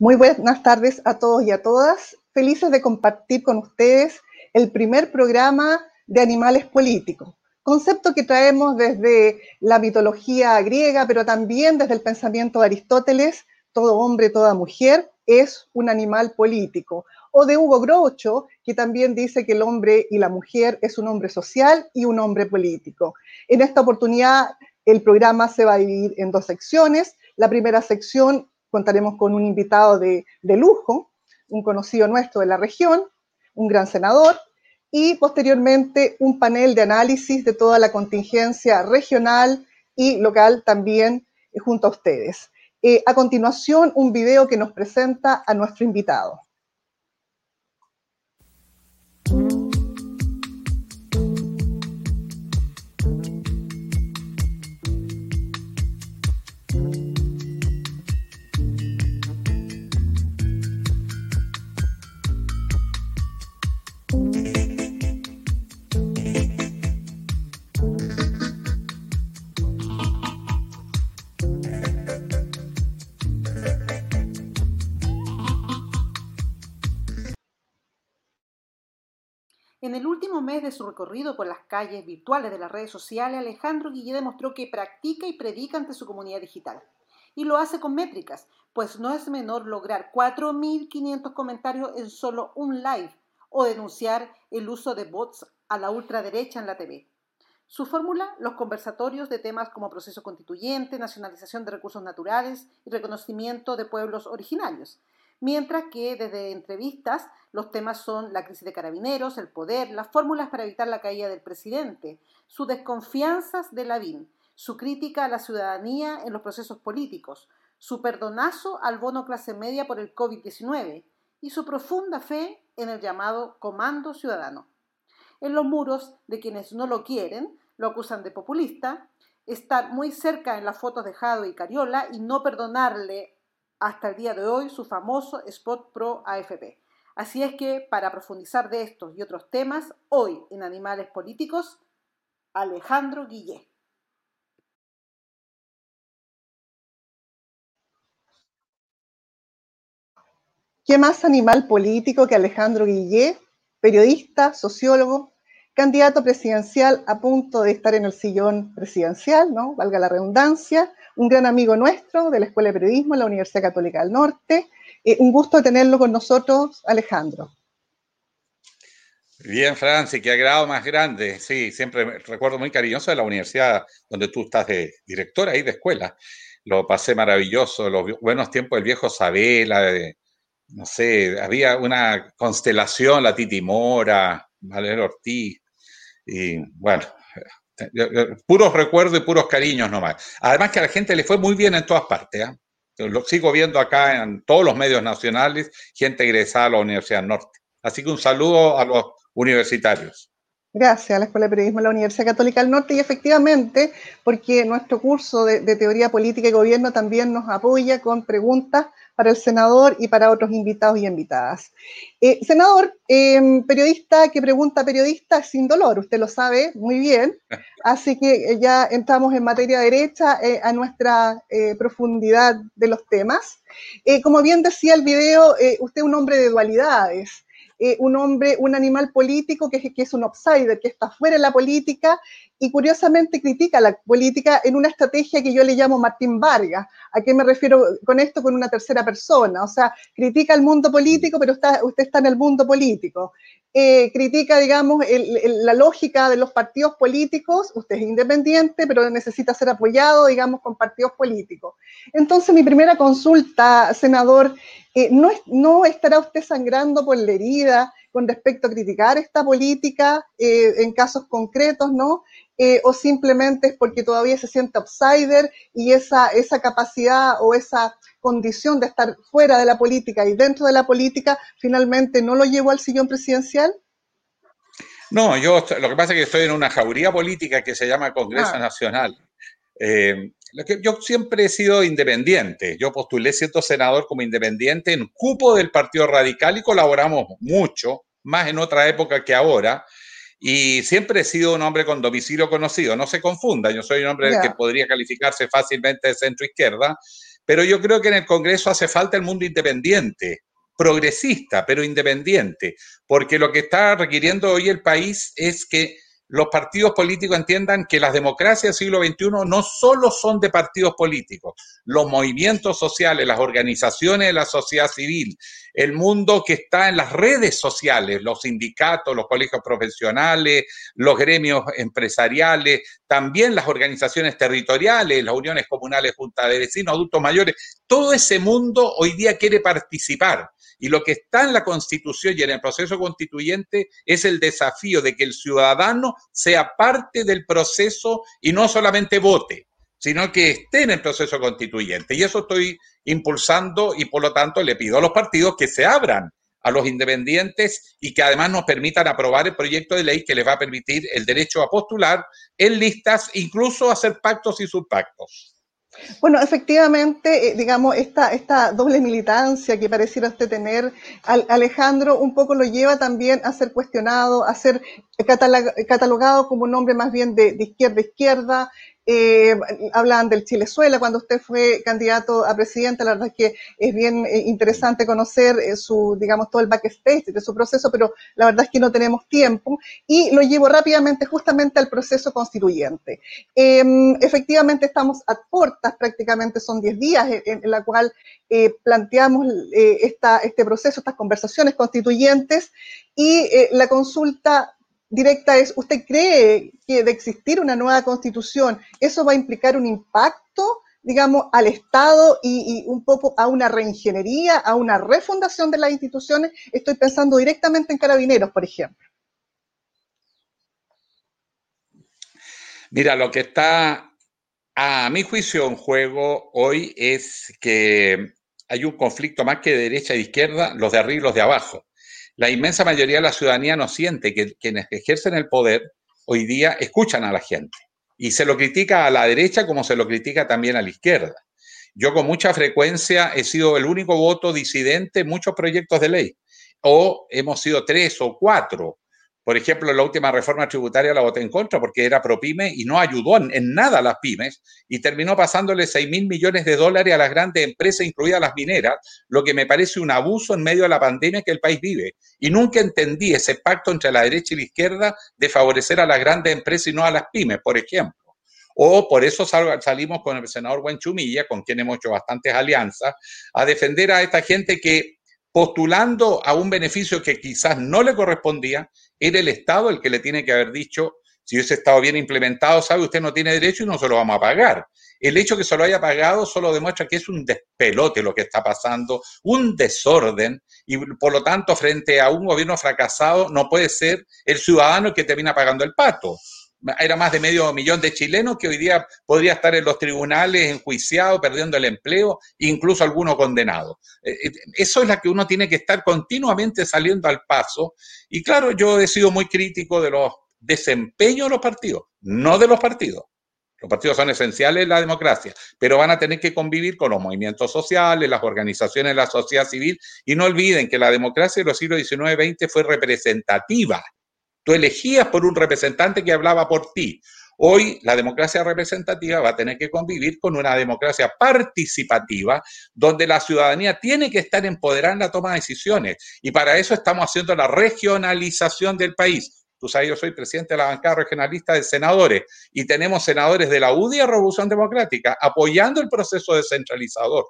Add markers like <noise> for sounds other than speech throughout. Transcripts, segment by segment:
Muy buenas tardes a todos y a todas. Felices de compartir con ustedes el primer programa de animales políticos, concepto que traemos desde la mitología griega, pero también desde el pensamiento de Aristóteles, todo hombre, toda mujer es un animal político. O de Hugo Groucho, que también dice que el hombre y la mujer es un hombre social y un hombre político. En esta oportunidad, el programa se va a dividir en dos secciones. La primera sección contaremos con un invitado de, lujo, un conocido nuestro de la región, un gran senador, y posteriormente un panel de análisis de toda la contingencia regional y local también junto a ustedes. Eh, a continuación, un video que nos presenta a nuestro invitado. En el último mes de su recorrido por las calles virtuales de las redes sociales, Alejandro Guillé demostró que practica y predica ante su comunidad digital. Y lo hace con métricas, pues no es menor lograr 4.500 comentarios en solo un live o denunciar el uso de bots a la ultraderecha en la TV. Su fórmula, los conversatorios de temas como proceso constituyente, nacionalización de recursos naturales y reconocimiento de pueblos originarios, mientras que desde entrevistas los temas son la crisis de carabineros, el poder, las fórmulas para evitar la caída del presidente, sus desconfianzas de Lavín, su crítica a la ciudadanía en los procesos políticos, su perdonazo al bono clase media por el COVID-19 y su profunda fe en el llamado comando ciudadano. En los muros de quienes no lo quieren, lo acusan de populista, estar muy cerca en las fotos de Jado y Cariola y no perdonarle hasta el día de hoy su famoso Spot Pro AFP. Así es que para profundizar de estos y otros temas, hoy en Animales Políticos, Alejandro Guillé. ¿Qué más animal político que Alejandro Guillé, periodista, sociólogo, candidato presidencial a punto de estar en el sillón presidencial, ¿no? Valga la redundancia, un gran amigo nuestro de la Escuela de Periodismo en la Universidad Católica del Norte. Eh, un gusto tenerlo con nosotros, Alejandro. Bien, Franci, qué agrado más grande. Sí, siempre recuerdo muy cariñoso de la universidad donde tú estás de directora ahí de escuela. Lo pasé maravilloso, los buenos tiempos del viejo Sabela, no sé, había una constelación, la Titi Mora, Valero Ortiz, y bueno, puros recuerdos y puros cariños nomás. Además que a la gente le fue muy bien en todas partes. ¿eh? Lo sigo viendo acá en todos los medios nacionales, gente egresada a la Universidad Norte. Así que un saludo a los universitarios. Gracias a la Escuela de Periodismo de la Universidad Católica del Norte y efectivamente porque nuestro curso de, Teoría Política y Gobierno también nos apoya con preguntas para el senador y para otros invitados y invitadas. Eh, senador, em, periodista que pregunta periodista sin dolor, usted lo sabe muy bien, así que eh, ya entramos en materia derecha eh, a nuestra profundidad de los temas. como bien decía el video, usted es un hombre de dualidades. Eh, un hombre, un animal político que que es un outsider, que está fuera de la política y curiosamente critica la política en una estrategia que yo le llamo Martín Vargas. ¿A qué me refiero con esto? Con una tercera persona. O sea, critica el mundo político, pero usted está en el mundo político. Eh, critica, digamos, la lógica de los partidos políticos. Usted es independiente, pero necesita ser apoyado, digamos, con partidos políticos. Entonces, mi primera consulta, senador, eh, ¿no estará usted sangrando por la herida con respecto a criticar esta política eh, en casos concretos, ¿no? Eh, o simplemente es porque todavía se siente outsider y esa, esa capacidad o esa condición de estar fuera de la política y dentro de la política finalmente no lo llevó al sillón presidencial? No, yo lo que pasa es que estoy en una jauría política que se llama Congreso ah. Nacional. Eh, yo siempre he sido independiente. Yo postulé siendo senador como independiente en cupo del Partido Radical y colaboramos mucho, más en otra época que ahora. Y siempre he sido un hombre con domicilio conocido. No se confunda, yo soy un hombre que podría calificarse fácilmente de centro izquierda, pero yo creo que en el Congreso hace falta el mundo independiente, progresista, pero independiente, porque lo que está requiriendo hoy el país es que los partidos políticos entiendan que las democracias del siglo XXI no solo son de partidos políticos, los movimientos sociales, las organizaciones de la sociedad civil, el mundo que está en las redes sociales, los sindicatos, los colegios profesionales, los gremios empresariales, también las organizaciones territoriales, las uniones comunales, juntas de vecinos, adultos mayores, todo ese mundo hoy día quiere participar y lo que está en la Constitución y en el proceso constituyente es el desafío de que el ciudadano sea parte del proceso y no solamente vote, sino que esté en el proceso constituyente. Y eso estoy impulsando y por lo tanto le pido a los partidos que se abran a los independientes y que además nos permitan aprobar el proyecto de ley que les va a permitir el derecho a postular en listas, incluso hacer pactos y subpactos. Bueno, efectivamente, eh, digamos, esta, esta doble militancia que pareciera usted tener, Alejandro, un poco lo lleva también a ser cuestionado, a ser catalogado como un hombre más bien de, de izquierda izquierda, eh, hablan del Chilezuela cuando usted fue candidato a presidente. La verdad es que es bien eh, interesante conocer eh, su, digamos, todo el backstage de su proceso, pero la verdad es que no tenemos tiempo. Y lo llevo rápidamente justamente al proceso constituyente. Em, efectivamente estamos a puertas, prácticamente son 10 días en, la cual planteamos esta, este proceso, estas conversaciones constituyentes y la consulta directa es, ¿usted cree que de existir una nueva constitución, eso va a implicar un impacto, digamos, al Estado y, un poco a una reingeniería, a una refundación de las instituciones? Estoy pensando directamente en carabineros, por ejemplo. Mira, lo que está a mi juicio en juego hoy es que hay un conflicto más que de derecha e izquierda, los de arriba y los de abajo la inmensa mayoría de la ciudadanía no siente que quienes ejercen el poder hoy día escuchan a la gente. Y se lo critica a la derecha como se lo critica también a la izquierda. Yo con mucha frecuencia he sido el único voto disidente en muchos proyectos de ley. O hemos sido tres o cuatro por ejemplo, la última reforma tributaria la voté en contra porque era pro pyme y no ayudó en, nada a las pymes y terminó pasándole 6 mil millones de dólares a las grandes empresas, incluidas las mineras, lo que me parece un abuso en medio de la pandemia que el país vive. Y nunca entendí ese pacto entre la derecha y la izquierda de favorecer a las grandes empresas y no a las pymes, por ejemplo. O por eso salimos con el senador Buen Chumilla, con quien hemos hecho bastantes alianzas, a defender a esta gente que postulando a un beneficio que quizás no le correspondía, era el Estado el que le tiene que haber dicho, si ese Estado bien implementado, sabe, usted no tiene derecho y no se lo vamos a pagar. El hecho que se lo haya pagado solo demuestra que es un despelote lo que está pasando, un desorden, y por lo tanto, frente a un gobierno fracasado, no puede ser el ciudadano el que termina pagando el pato era más de medio millón de chilenos que hoy día podría estar en los tribunales enjuiciados, perdiendo el empleo, incluso algunos condenados. Eh, eh, eso es la que uno tiene que estar continuamente saliendo al paso. Y claro, yo he sido muy crítico de los desempeños de los partidos, no de los partidos. Los partidos son esenciales en la democracia, pero van a tener que convivir con los movimientos sociales, las organizaciones de la sociedad civil, y no olviden que la democracia de los siglos XIX y XX fue representativa Tú elegías por un representante que hablaba por ti. Hoy la democracia representativa va a tener que convivir con una democracia participativa donde la ciudadanía tiene que estar empoderada en la toma de decisiones. Y para eso estamos haciendo la regionalización del país. Tú sabes, yo soy presidente de la bancada regionalista de senadores y tenemos senadores de la UDI a Revolución Democrática apoyando el proceso descentralizador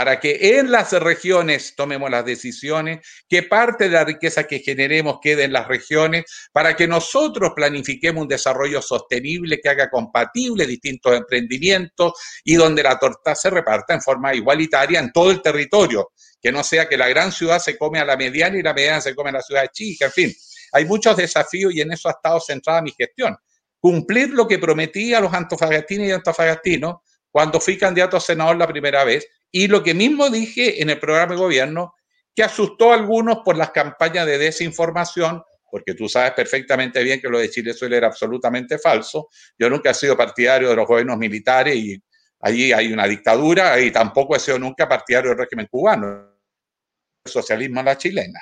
para que en las regiones tomemos las decisiones, que parte de la riqueza que generemos quede en las regiones, para que nosotros planifiquemos un desarrollo sostenible que haga compatible distintos emprendimientos y donde la torta se reparta en forma igualitaria en todo el territorio, que no sea que la gran ciudad se come a la mediana y la mediana se come a la ciudad chica, en fin. Hay muchos desafíos y en eso ha estado centrada mi gestión. Cumplir lo que prometí a los antofagastinos y antofagastinos cuando fui candidato a senador la primera vez, y lo que mismo dije en el programa de gobierno, que asustó a algunos por las campañas de desinformación, porque tú sabes perfectamente bien que lo de Chile suele era absolutamente falso. Yo nunca he sido partidario de los gobiernos militares y allí hay una dictadura y tampoco he sido nunca partidario del régimen cubano, el socialismo a la chilena.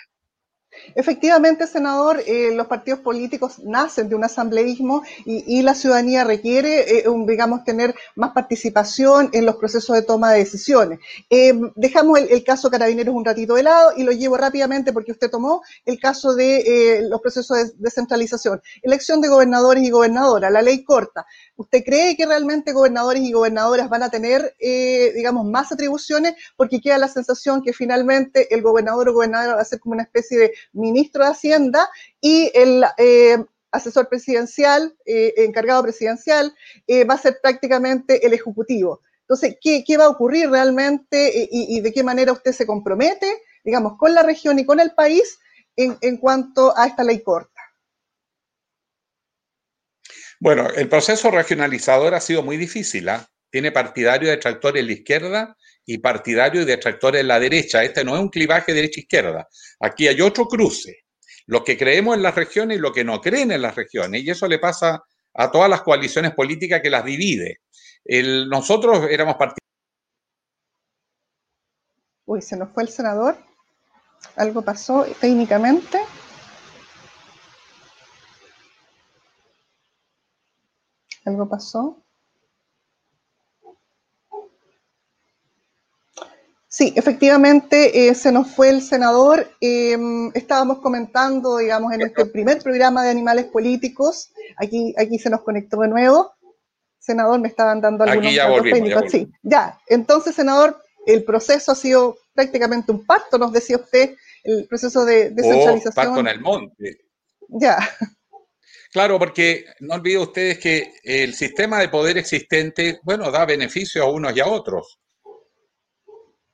Efectivamente, senador, eh, los partidos políticos nacen de un asambleísmo y, la ciudadanía requiere, eh, digamos, tener más participación en los procesos de toma de decisiones. Eh, dejamos el, caso Carabineros un ratito de lado y lo llevo rápidamente porque usted tomó el caso de los procesos de descentralización. Elección de gobernadores y gobernadoras, la ley corta. ¿Usted cree que realmente gobernadores y gobernadoras van a tener, digamos, más atribuciones? Porque queda la sensación que finalmente el gobernador o gobernadora va a ser como una especie de ministro de Hacienda y el eh, asesor presidencial, eh, encargado presidencial, eh, va a ser prácticamente el ejecutivo. Entonces, ¿qué, va a ocurrir realmente y, de qué manera usted se compromete, digamos, con la región y con el país en, cuanto a esta ley corta? Bueno, el proceso regionalizador ha sido muy difícil. ¿ah? Tiene partidario y detractores en la izquierda y partidario y detractores en la derecha. Este no es un clivaje derecha-izquierda. Aquí hay otro cruce. Los que creemos en las regiones y los que no creen en las regiones. Y eso le pasa a todas las coaliciones políticas que las divide. nosotros éramos partidarios. Uy, se nos fue el senador. Algo pasó técnicamente. Algo pasó. Sí, efectivamente, eh, se nos fue el senador. Em, estábamos comentando, digamos, en este primer programa de animales políticos. Aquí, aquí se nos conectó de nuevo. Senador, me estaban dando algunos datos técnicos. Ya, sí, ya. Entonces, senador, el proceso ha sido prácticamente un parto, nos decía usted, el proceso de descentralización. Oh, parto en el monte. Ya. Claro, porque no olviden ustedes que el sistema de poder existente, bueno, da beneficio a unos y a otros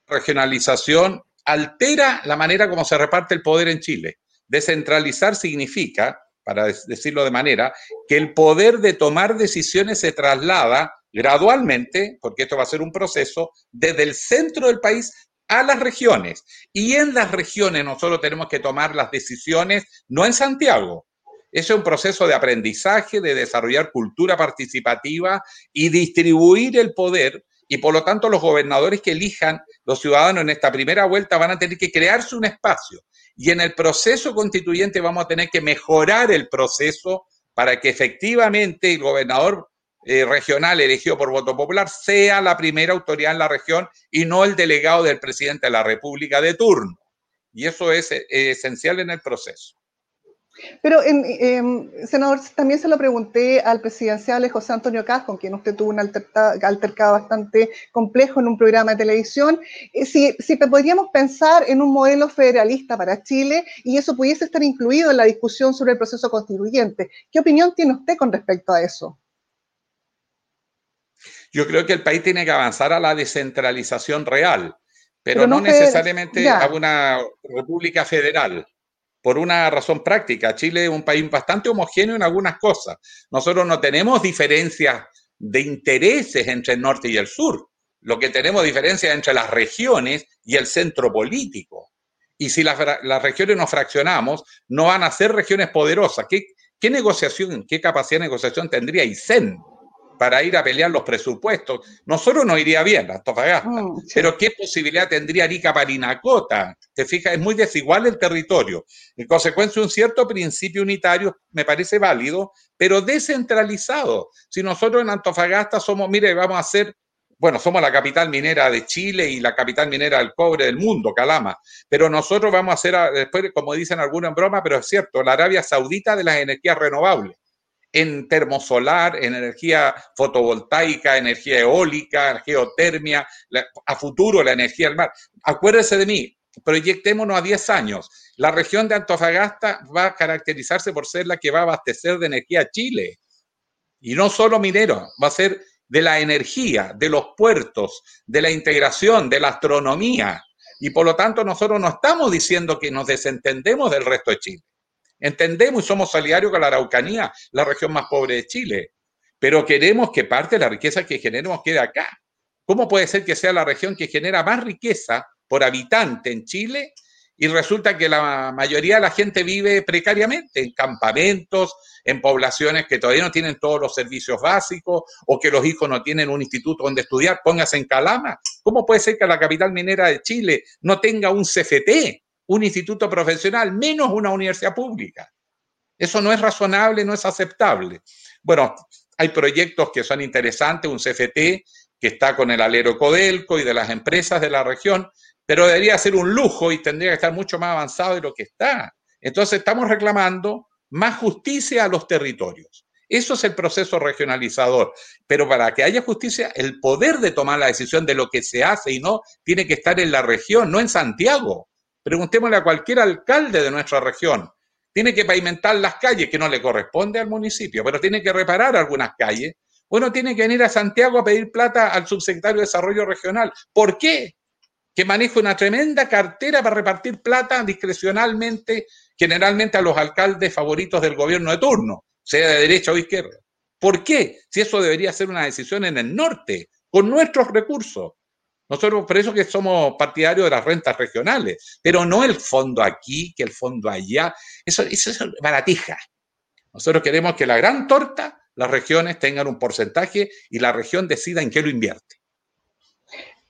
regionalización altera la manera como se reparte el poder en Chile. Descentralizar significa, para decirlo de manera, que el poder de tomar decisiones se traslada gradualmente, porque esto va a ser un proceso, desde el centro del país a las regiones. Y en las regiones nosotros tenemos que tomar las decisiones, no en Santiago. Ese es un proceso de aprendizaje, de desarrollar cultura participativa y distribuir el poder y por lo tanto los gobernadores que elijan los ciudadanos en esta primera vuelta van a tener que crearse un espacio. Y en el proceso constituyente vamos a tener que mejorar el proceso para que efectivamente el gobernador eh, regional elegido por voto popular sea la primera autoridad en la región y no el delegado del presidente de la República de turno. Y eso es eh, esencial en el proceso. Pero, en, senador, también se lo pregunté al presidencial José Antonio Cas, con quien usted tuvo un altercado, bastante complejo en un programa de televisión, eh, si, si podríamos pensar en un modelo federalista para Chile y eso pudiese estar incluido en la discusión sobre el proceso constituyente. ¿Qué opinión tiene usted con respecto a eso? Yo creo que el país tiene que avanzar a la descentralización real, pero, no, necesariamente a una república federal por una razón práctica. Chile es un país bastante homogéneo en algunas cosas. Nosotros no tenemos diferencias de intereses entre el norte y el sur. Lo que tenemos diferencias entre las regiones y el centro político. Y si las, regiones nos fraccionamos, no van a ser regiones poderosas. ¿Qué, ¿Qué negociación, qué capacidad de negociación tendría ICEN? Para ir a pelear los presupuestos. Nosotros no iría bien, Antofagasta, mm, pero ¿qué posibilidad tendría Arica Parinacota? Te fijas, es muy desigual el territorio. En consecuencia, un cierto principio unitario me parece válido, pero descentralizado. Si nosotros en Antofagasta somos, mire, vamos a ser, bueno, somos la capital minera de Chile y la capital minera del cobre del mundo, Calama, pero nosotros vamos a ser, después, como dicen algunos en broma, pero es cierto, la Arabia Saudita de las energías renovables en termosolar, en energía fotovoltaica, energía eólica, geotermia, a futuro la energía del mar. Acuérdese de mí, proyectémonos a 10 años. La región de Antofagasta va a caracterizarse por ser la que va a abastecer de energía a Chile. Y no solo minero, va a ser de la energía, de los puertos, de la integración, de la astronomía. Y por lo tanto nosotros no estamos diciendo que nos desentendemos del resto de Chile. Entendemos y somos solidarios con la Araucanía, la región más pobre de Chile, pero queremos que parte de la riqueza que generemos quede acá. ¿Cómo puede ser que sea la región que genera más riqueza por habitante en Chile y resulta que la mayoría de la gente vive precariamente en campamentos, en poblaciones que todavía no tienen todos los servicios básicos o que los hijos no tienen un instituto donde estudiar, póngase en Calama. ¿Cómo puede ser que la capital minera de Chile no tenga un CFT? Un instituto profesional, menos una universidad pública. Eso no es razonable, no es aceptable. Bueno, hay proyectos que son interesantes, un CFT que está con el alero Codelco y de las empresas de la región, pero debería ser un lujo y tendría que estar mucho más avanzado de lo que está. Entonces estamos reclamando más justicia a los territorios. Eso es el proceso regionalizador. Pero para que haya justicia, el poder de tomar la decisión de lo que se hace y no tiene que estar en la región, no en Santiago. Preguntémosle a cualquier alcalde de nuestra región. Tiene que pavimentar las calles, que no le corresponde al municipio, pero tiene que reparar algunas calles. Bueno, tiene que venir a Santiago a pedir plata al subsecretario de Desarrollo Regional. ¿Por qué? Que maneja una tremenda cartera para repartir plata discrecionalmente, generalmente a los alcaldes favoritos del gobierno de turno, sea de derecha o izquierda. ¿Por qué? Si eso debería ser una decisión en el norte, con nuestros recursos. Nosotros por eso que somos partidarios de las rentas regionales, pero no el fondo aquí, que el fondo allá. Eso, eso es baratija. Nosotros queremos que la gran torta, las regiones tengan un porcentaje y la región decida en qué lo invierte.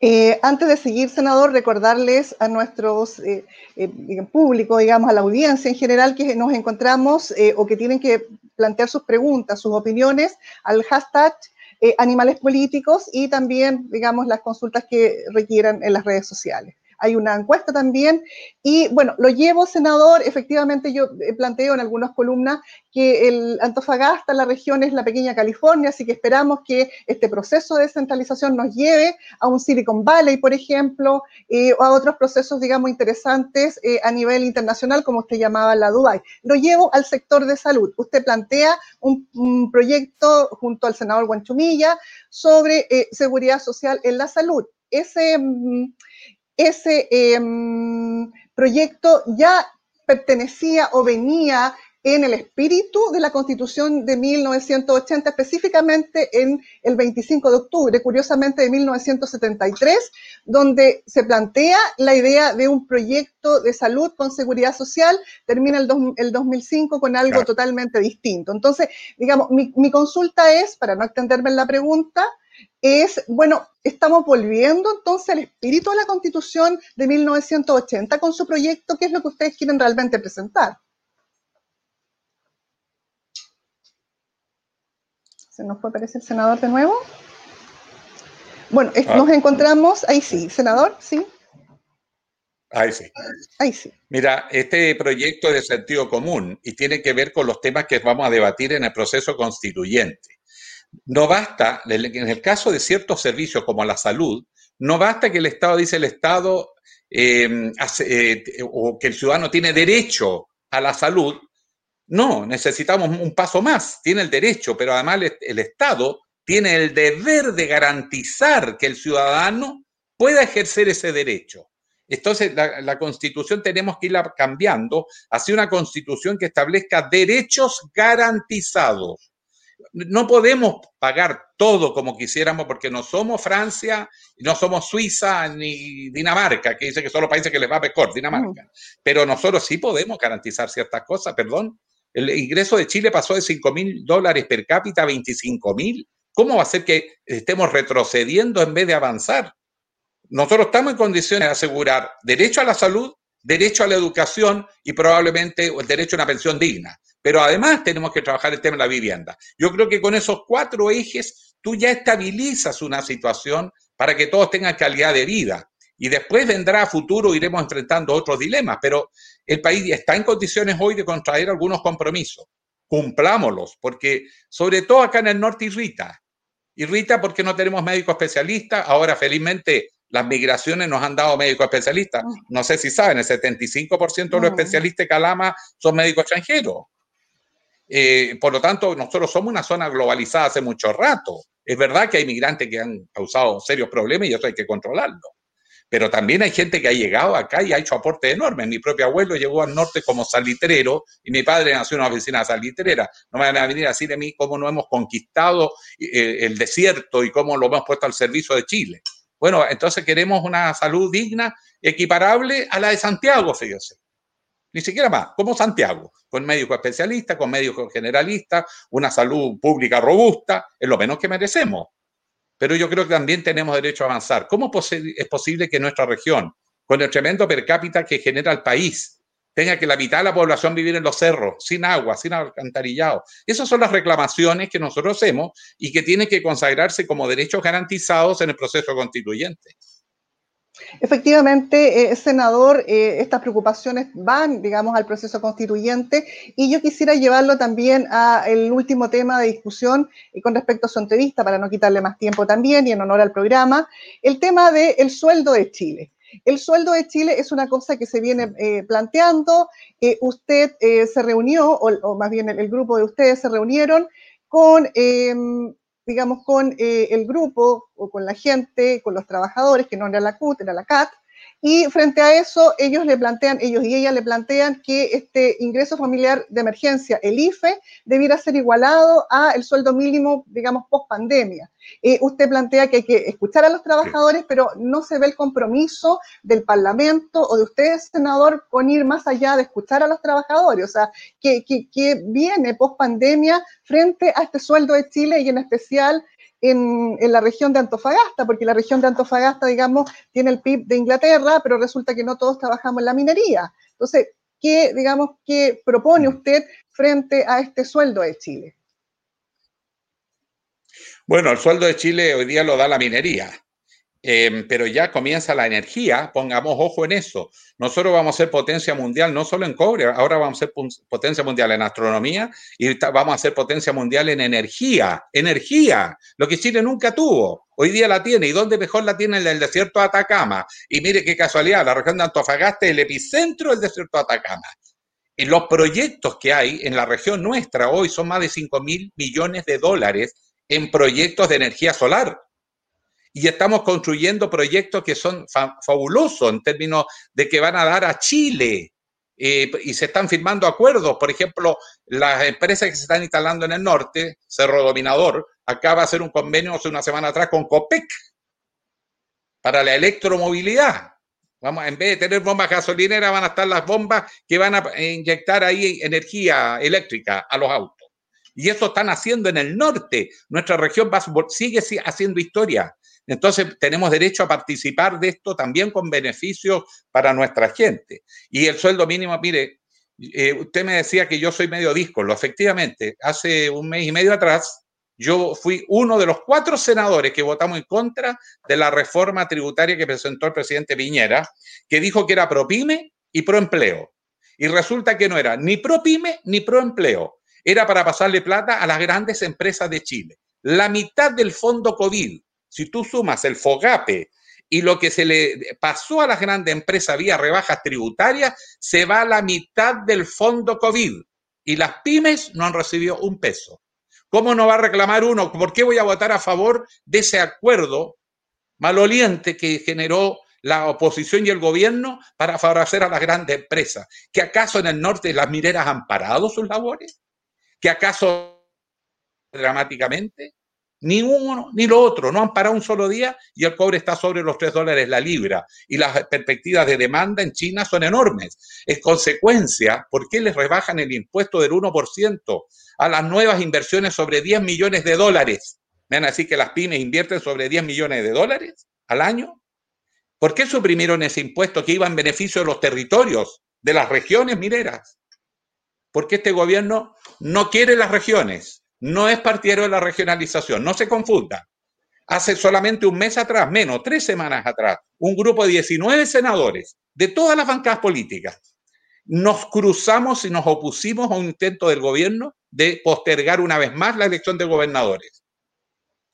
Eh, antes de seguir, senador, recordarles a nuestros eh, eh, público, digamos, a la audiencia en general, que nos encontramos o que tienen que plantear sus preguntas, sus opiniones al hashtag eh, animales políticos y también, digamos, las consultas que requieran en las redes sociales hay una encuesta también. Y bueno, lo llevo, senador, efectivamente yo eh, planteo en algunas columnas que el Antofagasta, la región es la pequeña California, así que esperamos que este proceso de descentralización nos lleve a un Silicon Valley, por ejemplo, eh, o a otros procesos, digamos, interesantes eh, a nivel internacional, como usted llamaba la Dubai. Lo llevo al sector de salud. Usted plantea un, proyecto junto al senador Guanchumilla sobre seguridad social en la salud. Ese, mm, ese em, proyecto ya pertenecía o venía en el espíritu de la Constitución de 1980, específicamente en el 25 de octubre, curiosamente de 1973, donde se plantea la idea de un proyecto de salud con seguridad social, termina el, el 2005 con algo totalmente distinto. Entonces, digamos, mi, mi consulta es, para no extenderme en la pregunta, es, bueno, estamos volviendo entonces al espíritu de la Constitución de 1980 con su proyecto, ¿qué es lo que ustedes quieren realmente presentar? ¿Se nos fue aparecer el senador de nuevo? Bueno, ah. nos encontramos, ahí sí, senador, sí. Ahí sí. Ahí sí. Mira, este proyecto es de sentido común y tiene que ver con los temas que vamos a debatir en el proceso constituyente. No basta, en el caso de ciertos servicios como la salud, no basta que el Estado dice el Estado eh, eh, o que el ciudadano tiene derecho a la salud. No, necesitamos un paso más. Tiene el derecho, pero además el, Estado tiene el deber de garantizar que el ciudadano pueda ejercer ese derecho. Entonces, la, la, constitución tenemos que irla cambiando hacia una constitución que establezca derechos garantizados no podemos pagar todo como quisiéramos porque no somos Francia, no somos Suiza ni Dinamarca, que dice que son los países que les va mejor, Dinamarca. Pero nosotros sí podemos garantizar ciertas cosas, perdón. El ingreso de Chile pasó de 5 mil dólares per cápita a 25 mil. ¿Cómo va a ser que estemos retrocediendo en vez de avanzar? Nosotros estamos en condiciones de asegurar derecho a la salud, derecho a la educación y probablemente el derecho a una pensión digna. Pero además tenemos que trabajar el tema de la vivienda. Yo creo que con esos cuatro ejes tú ya estabilizas una situación para que todos tengan calidad de vida. Y después vendrá a futuro, iremos enfrentando otros dilemas, pero el país está en condiciones hoy de contraer algunos compromisos. Cumplámoslos, porque sobre todo acá en el norte irrita. Irrita porque no tenemos médico especialista. Ahora, felizmente, las migraciones nos han dado médicos especialistas. No sé si saben, el 75% de los especialistas de Calama son médicos extranjeros. Eh, por lo tanto, nosotros somos una zona globalizada hace mucho rato. Es verdad que hay migrantes que han causado serios problemas y eso hay que controlarlo. Pero también hay gente que ha llegado acá y ha hecho aportes enormes. Mi propio abuelo llegó al norte como salitrero y mi padre nació en una oficina salitrera. No me van a venir a decir de mí cómo no hemos conquistado eh, el desierto y cómo lo hemos puesto al servicio de Chile. Bueno, entonces queremos una salud digna, equiparable a la de Santiago, fíjese ni siquiera más, como Santiago, con médicos especialistas, con médicos generalistas, una salud pública robusta, es lo menos que merecemos. Pero yo creo que también tenemos derecho a avanzar. ¿Cómo es posible que nuestra región, con el tremendo per cápita que genera el país, tenga que la mitad de la población vivir en los cerros, sin agua, sin alcantarillado. Esas son las reclamaciones que nosotros hacemos y que tienen que consagrarse como derechos garantizados en el proceso constituyente. Efectivamente, eh, senador, eh, estas preocupaciones van, digamos, al proceso constituyente y yo quisiera llevarlo también al último tema de discusión y con respecto a su entrevista, para no quitarle más tiempo también y en honor al programa, el tema del sueldo de Chile. El sueldo de Chile es una cosa que se viene eh, planteando. usted se reunió, o, más bien el, grupo de ustedes se reunieron con em, digamos, con eh, el grupo o con la gente, con los trabajadores, que no era la CUT, era la CAT, y frente a eso, ellos le plantean, ellos y ella le plantean que este ingreso familiar de emergencia, el IFE, debiera ser igualado a el sueldo mínimo, digamos, post pandemia. Eh, usted plantea que hay que escuchar a los trabajadores, pero no se ve el compromiso del Parlamento o de usted, senador, con ir más allá de escuchar a los trabajadores. O sea, que, que viene post pandemia frente a este sueldo de Chile y en especial en, la región de Antofagasta, porque la región de Antofagasta, digamos, tiene el PIB de Inglaterra, pero resulta que no todos trabajamos en la minería. Entonces, ¿qué, digamos, qué propone mm. usted frente a este sueldo de Chile? Bueno, el sueldo de Chile hoy día lo da la minería. Em, pero ya comienza la energía, pongamos ojo en eso. Nosotros vamos a ser potencia mundial no solo en cobre, ahora vamos a ser potencia mundial en astronomía y vamos a ser potencia mundial en energía, energía, lo que Chile nunca tuvo. Hoy día la tiene. ¿Y dónde mejor la tiene? En el desierto de Atacama. Y mire qué casualidad, la región de Antofagasta es el epicentro del desierto de Atacama. Y los proyectos que hay en la región nuestra hoy son más de 5 mil millones de dólares en proyectos de energía solar y estamos construyendo proyectos que son fabulosos en términos de que van a dar a Chile. Eh, y se están firmando acuerdos. Por ejemplo, las empresas que se están instalando en el norte, Cerro Dominador, acaba de hacer un convenio hace una semana atrás con COPEC para la electromovilidad. Vamos, en vez de tener bombas gasolineras, van a estar las bombas que van a inyectar ahí energía eléctrica a los autos. Y eso están haciendo en el norte. Nuestra región va, sigue haciendo historia. Entonces, tenemos derecho a participar de esto también con beneficios para nuestra gente. Y el sueldo mínimo, mire, eh, usted me decía que yo soy medio disco, lo efectivamente, hace un mes y medio atrás, yo fui uno de los cuatro senadores que votamos en contra de la reforma tributaria que presentó el presidente Piñera, que dijo que era pro pyme y pro empleo. Y resulta que no era ni pro pyme ni pro empleo. Era para pasarle plata a las grandes empresas de Chile. La mitad del fondo COVID si tú sumas el FOGAPE y lo que se le pasó a las grandes empresas vía rebajas tributarias, se va a la mitad del fondo COVID. Y las pymes no han recibido un peso. ¿Cómo no va a reclamar uno? ¿Por qué voy a votar a favor de ese acuerdo maloliente que generó la oposición y el gobierno para favorecer a las grandes empresas? ¿Que acaso en el norte las mineras han parado sus labores? ¿Que acaso dramáticamente? Ni uno ni lo otro, no han parado un solo día y el cobre está sobre los 3 dólares la libra y las perspectivas de demanda en China son enormes. En consecuencia, ¿por qué les rebajan el impuesto del 1% a las nuevas inversiones sobre 10 millones de dólares? ¿Me van a decir que las pymes invierten sobre 10 millones de dólares al año? ¿Por qué suprimieron ese impuesto que iba en beneficio de los territorios, de las regiones mineras? Porque este gobierno no quiere las regiones, no es partidario de la regionalización, no se confunda. Hace solamente un mes atrás, menos, tres semanas atrás, un grupo de 19 senadores de todas las bancadas políticas nos cruzamos y nos opusimos a un intento del gobierno de postergar una vez más la elección de gobernadores.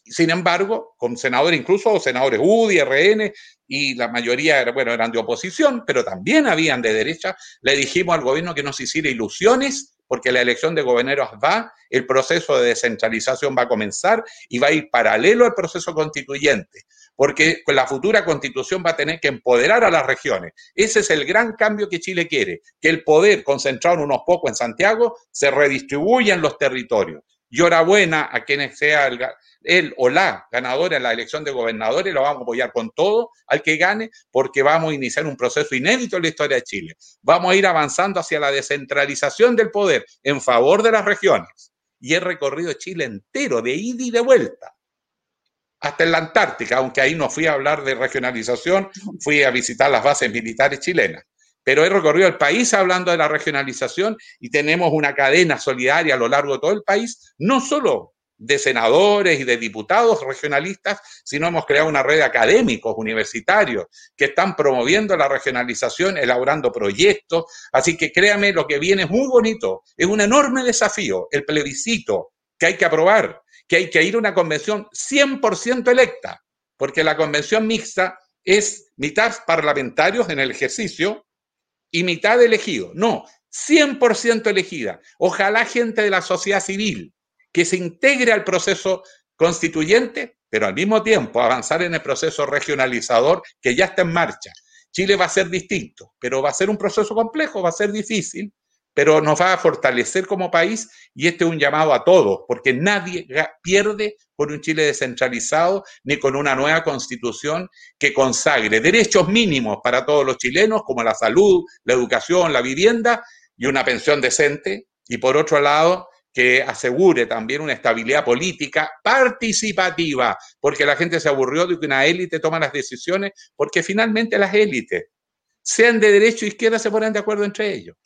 Sin embargo, con senadores, incluso senadores UDI, RN, y la mayoría bueno, eran de oposición, pero también habían de derecha, le dijimos al gobierno que nos hiciera ilusiones porque la elección de gobernadores va, el proceso de descentralización va a comenzar y va a ir paralelo al proceso constituyente, porque la futura constitución va a tener que empoderar a las regiones. Ese es el gran cambio que Chile quiere, que el poder concentrado en unos pocos en Santiago se redistribuya en los territorios. Y enhorabuena a quienes sea el, o la ganadora en la elección de gobernadores, lo vamos a apoyar con todo al que gane, porque vamos a iniciar un proceso inédito en la historia de Chile. Vamos a ir avanzando hacia la descentralización del poder en favor de las regiones. Y he recorrido Chile entero, de ida y de vuelta. hasta en la Antártica, aunque ahí no fui a hablar de regionalización, fui a visitar las bases militares chilenas. Pero he recorrido el país hablando de la regionalización y tenemos una cadena solidaria a lo largo de todo el país, no solo de senadores y de diputados regionalistas, sino hemos creado una red de académicos universitarios que están promoviendo la regionalización, elaborando proyectos. Así que créame, lo que viene es muy bonito, es un enorme desafío, el plebiscito que hay que aprobar, que hay que ir a una convención 100% electa, porque la convención mixta es mitad parlamentarios en el ejercicio y mitad elegidos. No, 100% elegida. Ojalá gente de la sociedad civil que se integre al proceso constituyente, pero al mismo tiempo avanzar en el proceso regionalizador que ya está en marcha. Chile va a ser distinto, pero va a ser un proceso complejo, va a ser difícil, pero nos va a fortalecer como país y este es un llamado a todos, porque nadie pierde con un Chile descentralizado ni con una nueva constitución que consagre derechos mínimos para todos los chilenos, como la salud, la educación, la vivienda y una pensión decente. Y por otro lado, que asegure también una estabilidad política participativa, porque la gente se aburrió de que una élite toma las decisiones, porque finalmente las élites, sean de derecha o izquierda, se ponen de acuerdo entre ellos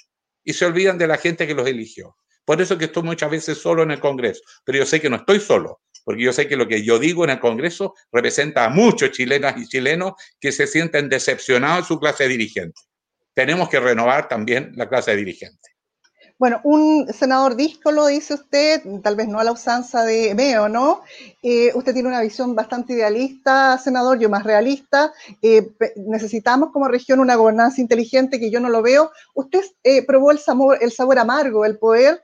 y se olvidan de la gente que los eligió. Por eso que estoy muchas veces solo en el Congreso, pero yo sé que no estoy solo, porque yo sé que lo que yo digo en el Congreso representa a muchos chilenas y chilenos que se sienten decepcionados en su clase dirigente. Tenemos que renovar también la clase dirigente. Bueno, un senador díscolo, dice usted, tal vez no a la usanza de Meo, ¿no? Eh, usted tiene una visión bastante idealista, senador, yo más realista. Eh, necesitamos como región una gobernanza inteligente que yo no lo veo. Usted eh, probó el sabor, el sabor amargo del poder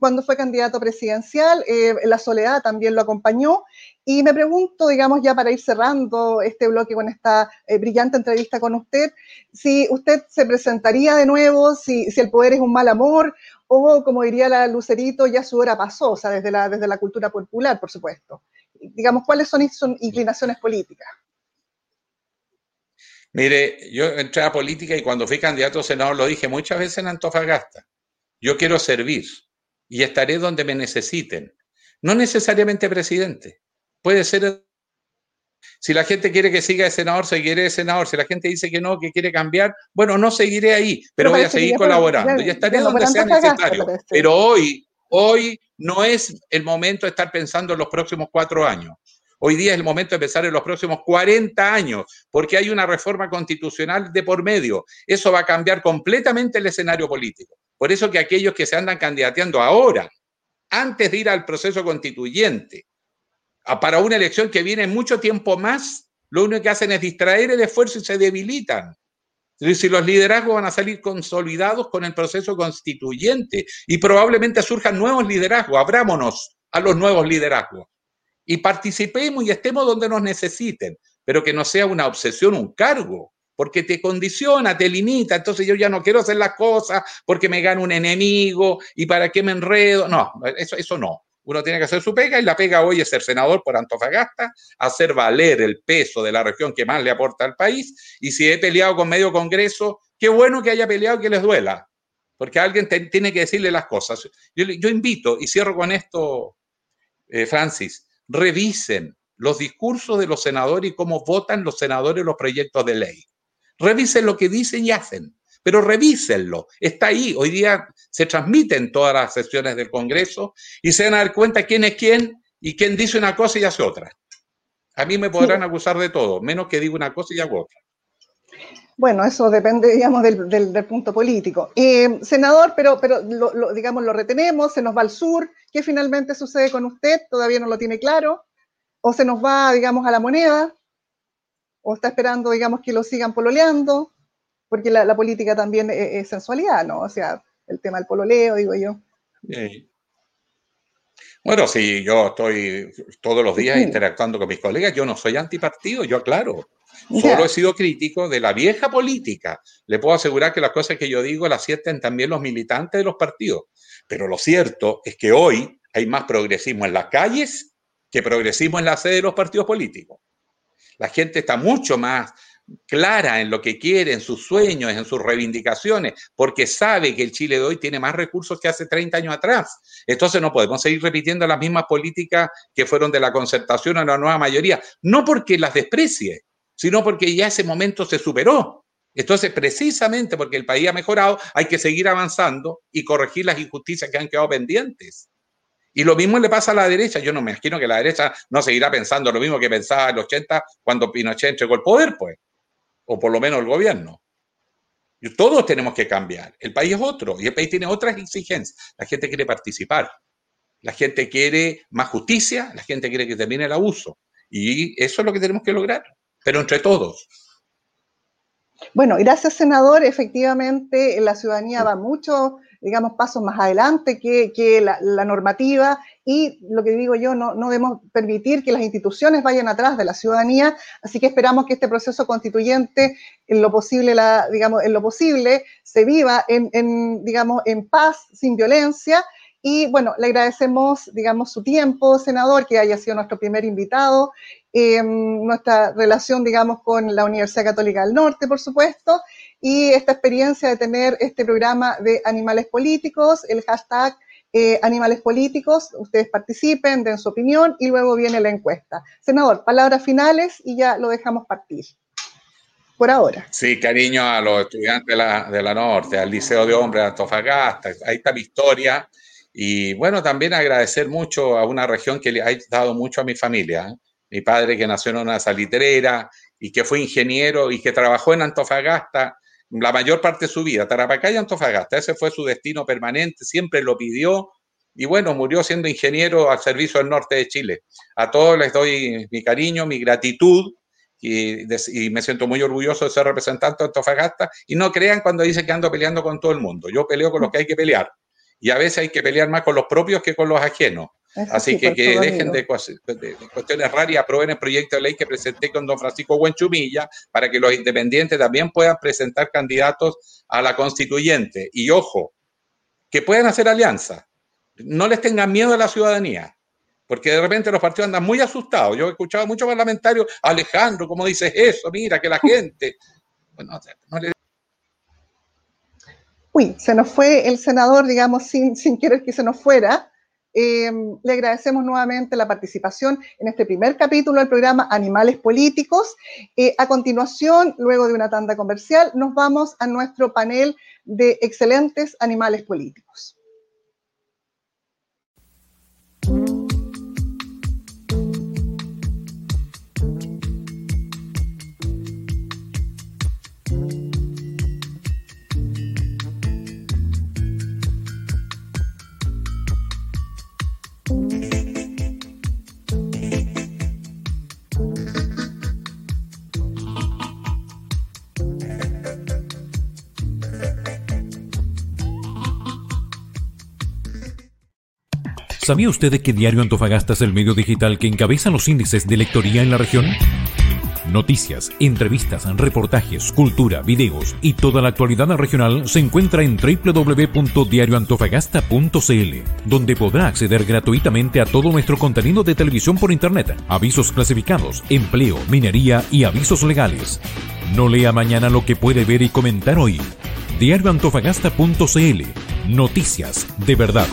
cuando fue candidato presidencial, la soledad también lo acompañó. Y me pregunto, digamos, ya para ir cerrando este bloque con esta brillante entrevista con usted, si usted se presentaría de nuevo, si, si el poder es un mal amor o como diría la Lucerito, ya su hora pasó, o sea, desde la, desde la cultura popular, por supuesto. Digamos, ¿cuáles son sus inclinaciones políticas? Mire, yo entré a política y cuando fui candidato a senador lo dije muchas veces en Antofagasta. Yo quiero servir y estaré donde me necesiten. No necesariamente presidente. Puede ser si la gente quiere que siga de senador, seguiré de senador. Si la gente dice que no, que quiere cambiar, bueno, no seguiré ahí, pero, voy a seguir colaborando y estaré donde sea necesario. Pero hoy, hoy no es el momento de estar pensando en los próximos cuatro años. Hoy día es el momento de pensar en los próximos 40 años, porque hay una reforma constitucional de por medio. Eso va a cambiar completamente el escenario político. Por eso que aquellos que se andan candidateando ahora, antes de ir al proceso constituyente, para una elección que viene mucho tiempo más, lo único que hacen es distraer el esfuerzo y se debilitan. Si los liderazgos van a salir consolidados con el proceso constituyente y probablemente surjan nuevos liderazgos, abrámonos a los nuevos liderazgos y participemos y estemos donde nos necesiten, pero que no sea una obsesión, un cargo, porque te condiciona, te limita, entonces yo ya no quiero hacer las cosas porque me gano un enemigo y para qué me enredo. No, eso, eso no. Uno tiene que hacer su pega y la pega hoy es ser senador por Antofagasta, hacer valer el peso de la región que más le aporta al país. Y si he peleado con medio Congreso, qué bueno que haya peleado y que les duela, porque alguien tiene que decirle las cosas. Yo, invito, y cierro con esto, eh, Francis, revisen los discursos de los senadores y cómo votan los senadores los proyectos de ley. Revisen lo que dicen y hacen pero revísenlo. Está ahí. Hoy día se transmiten todas las sesiones del Congreso y se van a dar cuenta quién es quién y quién dice una cosa y hace otra. A mí me podrán acusar de todo, menos que diga una cosa y hago otra. Bueno, eso depende, digamos, del, punto político. Eh, senador, pero, pero lo, digamos, lo retenemos, se nos va al sur. ¿Qué finalmente sucede con usted? Todavía no lo tiene claro. ¿O se nos va, digamos, a la moneda? ¿O está esperando, digamos, que lo sigan pololeando? Porque la, política también es, sensualidad, ¿no? O sea, el tema del pololeo, digo yo. Bueno, sí, yo estoy todos los días interactuando con mis colegas, yo no soy antipartido, yo aclaro. Solo he sido crítico de la vieja política. Le puedo asegurar que las cosas que yo digo las sienten también los militantes de los partidos. Pero lo cierto es que hoy hay más progresismo en las calles que progresismo en la sede de los partidos políticos. La gente está mucho más clara en lo que quiere, en sus sueños, en sus reivindicaciones, porque sabe que el Chile de hoy tiene más recursos que hace 30 años atrás. Entonces no podemos seguir repitiendo las mismas políticas que fueron de la concertación a la nueva mayoría, no porque las desprecie, sino porque ya ese momento se superó. Entonces, precisamente porque el país ha mejorado, hay que seguir avanzando y corregir las injusticias que han quedado pendientes. Y lo mismo le pasa a la derecha. Yo no me imagino que la derecha no seguirá pensando lo mismo que pensaba en los 80 cuando Pinochet entregó el poder, pues o por lo menos el gobierno. Y todos tenemos que cambiar. El país es otro y el país tiene otras exigencias. La gente quiere participar, la gente quiere más justicia, la gente quiere que termine el abuso. Y eso es lo que tenemos que lograr, pero entre todos. Bueno, gracias, senador. Efectivamente, la ciudadanía va mucho digamos, pasos más adelante que, la, normativa. Y lo que digo yo, no, no debemos permitir que las instituciones vayan atrás de la ciudadanía, así que esperamos que este proceso constituyente, en lo posible, la, digamos, en lo posible, se viva en, en, digamos, en paz, sin violencia, y bueno, le agradecemos, digamos, su tiempo, senador, que haya sido nuestro primer invitado, em, nuestra relación, digamos, con la Universidad Católica del Norte, por supuesto, y esta experiencia de tener este programa de animales políticos, el hashtag eh, animales políticos, ustedes participen, den su opinión y luego viene la encuesta. Senador, palabras finales y ya lo dejamos partir. Por ahora. Sí, cariño a los estudiantes de la, de la Norte, al Liceo de Hombres de Antofagasta, ahí está mi historia. Y bueno, también agradecer mucho a una región que le ha dado mucho a mi familia. ¿eh? Mi padre que nació en una salitrera y que fue ingeniero y que trabajó en Antofagasta la mayor parte de su vida, Tarapacá y Antofagasta. Ese fue su destino permanente, siempre lo pidió y bueno, murió siendo ingeniero al servicio del norte de Chile. A todos les doy mi cariño, mi gratitud y, me siento muy orgulloso de ser representante de Antofagasta y no crean cuando dicen que ando peleando con todo el mundo. Yo peleo con los que hay que pelear y a veces hay que pelear más con los propios que con los ajenos. Así que, que dejen de, cuestiones raras y aprueben el proyecto de ley que presenté con don Francisco Buenchumilla para que los independientes también puedan presentar candidatos a la constituyente. Y ojo, que puedan hacer alianza. No les tengan miedo a la ciudadanía, porque de repente los partidos andan muy asustados. Yo he escuchado a muchos parlamentarios, Alejandro, ¿cómo dices eso? Mira, que la <laughs> gente... Bueno, no le Uy, se nos fue el senador, digamos, sin, sin querer que se nos fuera. Em, le agradecemos nuevamente la participación en este primer capítulo del programa Animales Políticos. Eh, a continuación, luego de una tanda comercial, nos vamos a nuestro panel de excelentes animales políticos. ¿Sabía usted de que Diario Antofagasta es el medio digital que encabeza los índices de lectoría en la región? Noticias, entrevistas, reportajes, cultura, videos y toda la actualidad regional se encuentra en www.diarioantofagasta.cl, donde podrá acceder gratuitamente a todo nuestro contenido de televisión por internet, avisos clasificados, empleo, minería y avisos legales. No lea mañana lo que puede ver y comentar hoy. Diarioantofagasta.cl. Noticias de verdad.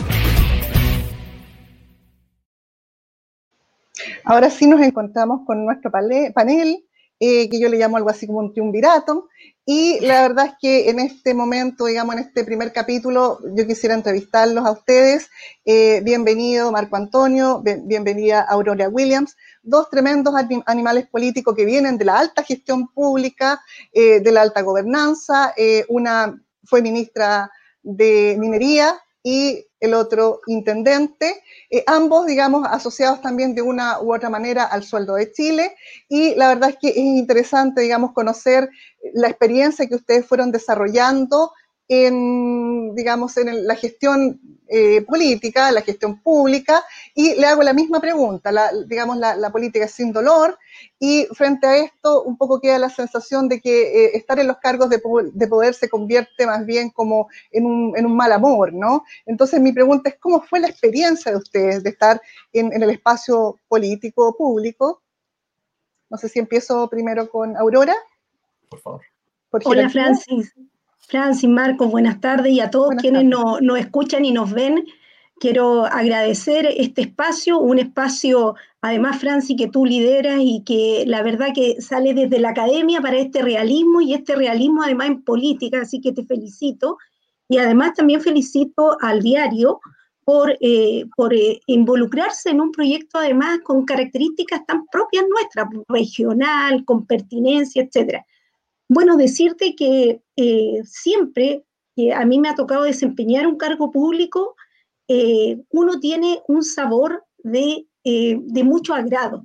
Ahora sí nos encontramos con nuestro panel, eh, que yo le llamo algo así como un triunvirato, y la verdad es que en este momento, digamos, en este primer capítulo, yo quisiera entrevistarlos a ustedes. Eh, bienvenido Marco Antonio, bienvenida Aurora Williams, dos tremendos animales políticos que vienen de la alta gestión pública, eh, de la alta gobernanza. una fue ministra de Minería y el otro intendente, eh, ambos, digamos, asociados también de una u otra manera al sueldo de Chile. Y la verdad es que es interesante, digamos, conocer la experiencia que ustedes fueron desarrollando en, digamos, en la gestión eh, política, la gestión pública, y le hago la misma pregunta, la, digamos, la, política es sin dolor, y frente a esto un poco queda la sensación de que eh, estar en los cargos de, poder se convierte más bien como en un, en un, mal amor, ¿no? Entonces mi pregunta es, ¿cómo fue la experiencia de ustedes de estar en, en el espacio político público? No sé si empiezo primero con Aurora. Por favor. Hola, Francis. Francis, Marcos, buenas tardes y a todos quienes nos, nos escuchan y nos ven. Quiero agradecer este espacio, un espacio, además, Franci, que tú lideras y que la verdad que sale desde la academia para este realismo y este realismo además en política, así que te felicito. Y además también felicito al diario por, eh, por eh, involucrarse en un proyecto además con características tan propias nuestras, regional, con pertinencia, etc. Bueno, decirte que eh, siempre que a mí me ha tocado desempeñar un cargo público, eh, uno tiene un sabor de, eh, de mucho agrado,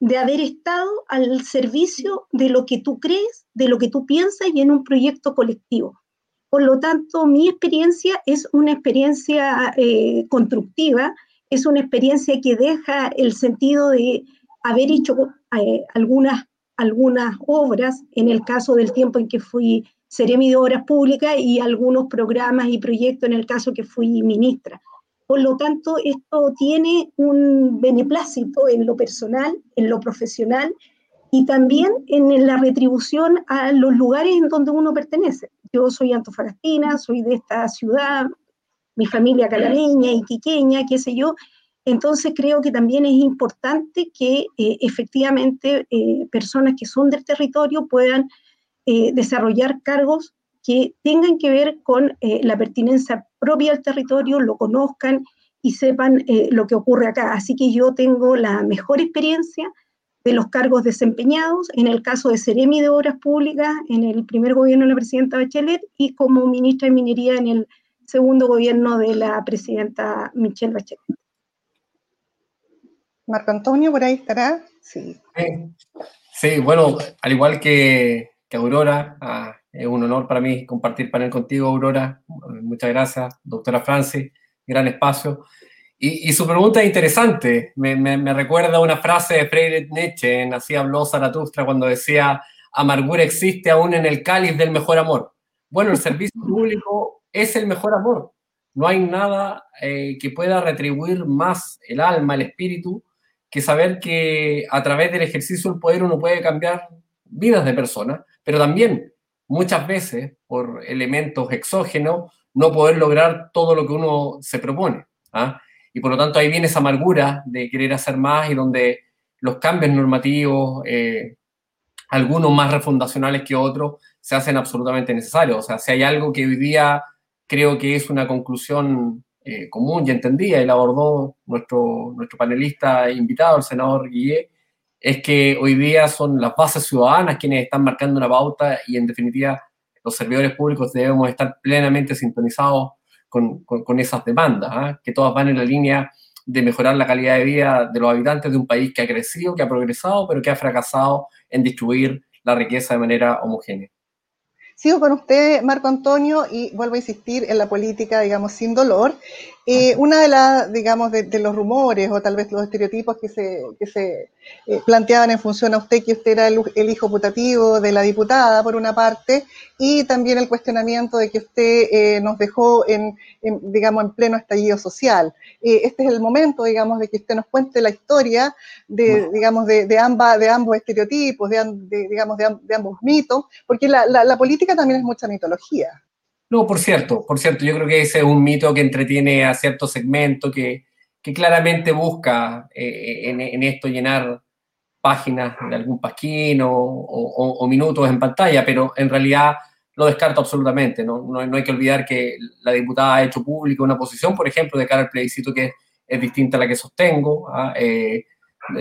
de haber estado al servicio de lo que tú crees, de lo que tú piensas y en un proyecto colectivo. Por lo tanto, mi experiencia es una experiencia eh, constructiva, es una experiencia que deja el sentido de haber hecho algunas, algunas obras, en el caso del tiempo en que fui seremi de Obras Públicas y algunos programas y proyectos en el caso que fui ministra. Por lo tanto, esto tiene un beneplácito en lo personal, en lo profesional y también en la retribución a los lugares en donde uno pertenece. Yo soy antofagastina, soy de esta ciudad, mi familia calareña, iquiqueña, qué sé yo. Entonces creo que también es importante que eh, efectivamente eh, personas que son del territorio puedan eh, desarrollar cargos que tengan que ver con eh, la pertinencia propia del territorio, lo conozcan y sepan eh, lo que ocurre acá. Así que yo tengo la mejor experiencia de los cargos desempeñados, en el caso de Ceremi de Obras Públicas, en el primer gobierno de la presidenta Bachelet y como ministra de Minería en el segundo gobierno de la presidenta Michelle Bachelet. Marco Antonio, por ahí estará. Sí. Sí, bueno, al igual que, que Aurora, ah, es un honor para mí compartir panel contigo, Aurora. Muchas gracias, doctora Francis. Gran espacio. Y, su pregunta es interesante. Me, me, recuerda una frase de Freire Nietzsche, en Así habló Zaratustra, cuando decía, amargura existe aún en el cáliz del mejor amor. Bueno, el servicio público es el mejor amor. No hay nada eh, que pueda retribuir más el alma, el espíritu, que saber que a través del ejercicio del poder uno puede cambiar vidas de personas, pero también muchas veces por elementos exógenos no poder lograr todo lo que uno se propone. ¿ah? Y por lo tanto ahí viene esa amargura de querer hacer más y donde los cambios normativos, eh, algunos más refundacionales que otros, se hacen absolutamente necesarios. O sea, si hay algo que hoy día creo que es una conclusión eh, común y entendida, y la abordó nuestro, nuestro panelista invitado, el senador Guillé, es que hoy día son las bases ciudadanas quienes están marcando una pauta y en definitiva los servidores públicos debemos estar plenamente sintonizados con, con, esas demandas, ¿ah? que todas van en la línea de mejorar la calidad de vida de los habitantes de un país que ha crecido, que ha progresado, pero que ha fracasado en distribuir la riqueza de manera homogénea. Sigo con usted, Marco Antonio, y vuelvo a insistir en la política, digamos, sin dolor. Eh, una de las, digamos, de, los rumores o tal vez los estereotipos que se, que se eh, planteaban en función a usted, que usted era el, hijo putativo de la diputada, por una parte, y también el cuestionamiento de que usted eh, nos dejó en, digamos, en pleno estallido social. este es el momento, digamos, de que usted nos cuente la historia de, digamos, de, de, de ambos estereotipos, de, digamos, de, ambos mitos, porque la, la política también es mucha mitología. No, por cierto, por cierto, yo creo que ese es un mito que entretiene a cierto segmento que, que claramente busca eh, en, esto llenar páginas de algún pasquín o, minutos en pantalla, pero en realidad lo descarto absolutamente. ¿no? No, hay que olvidar que la diputada ha hecho pública una posición, por ejemplo, de cara al plebiscito que es, distinta a la que sostengo. ¿ah? Eh,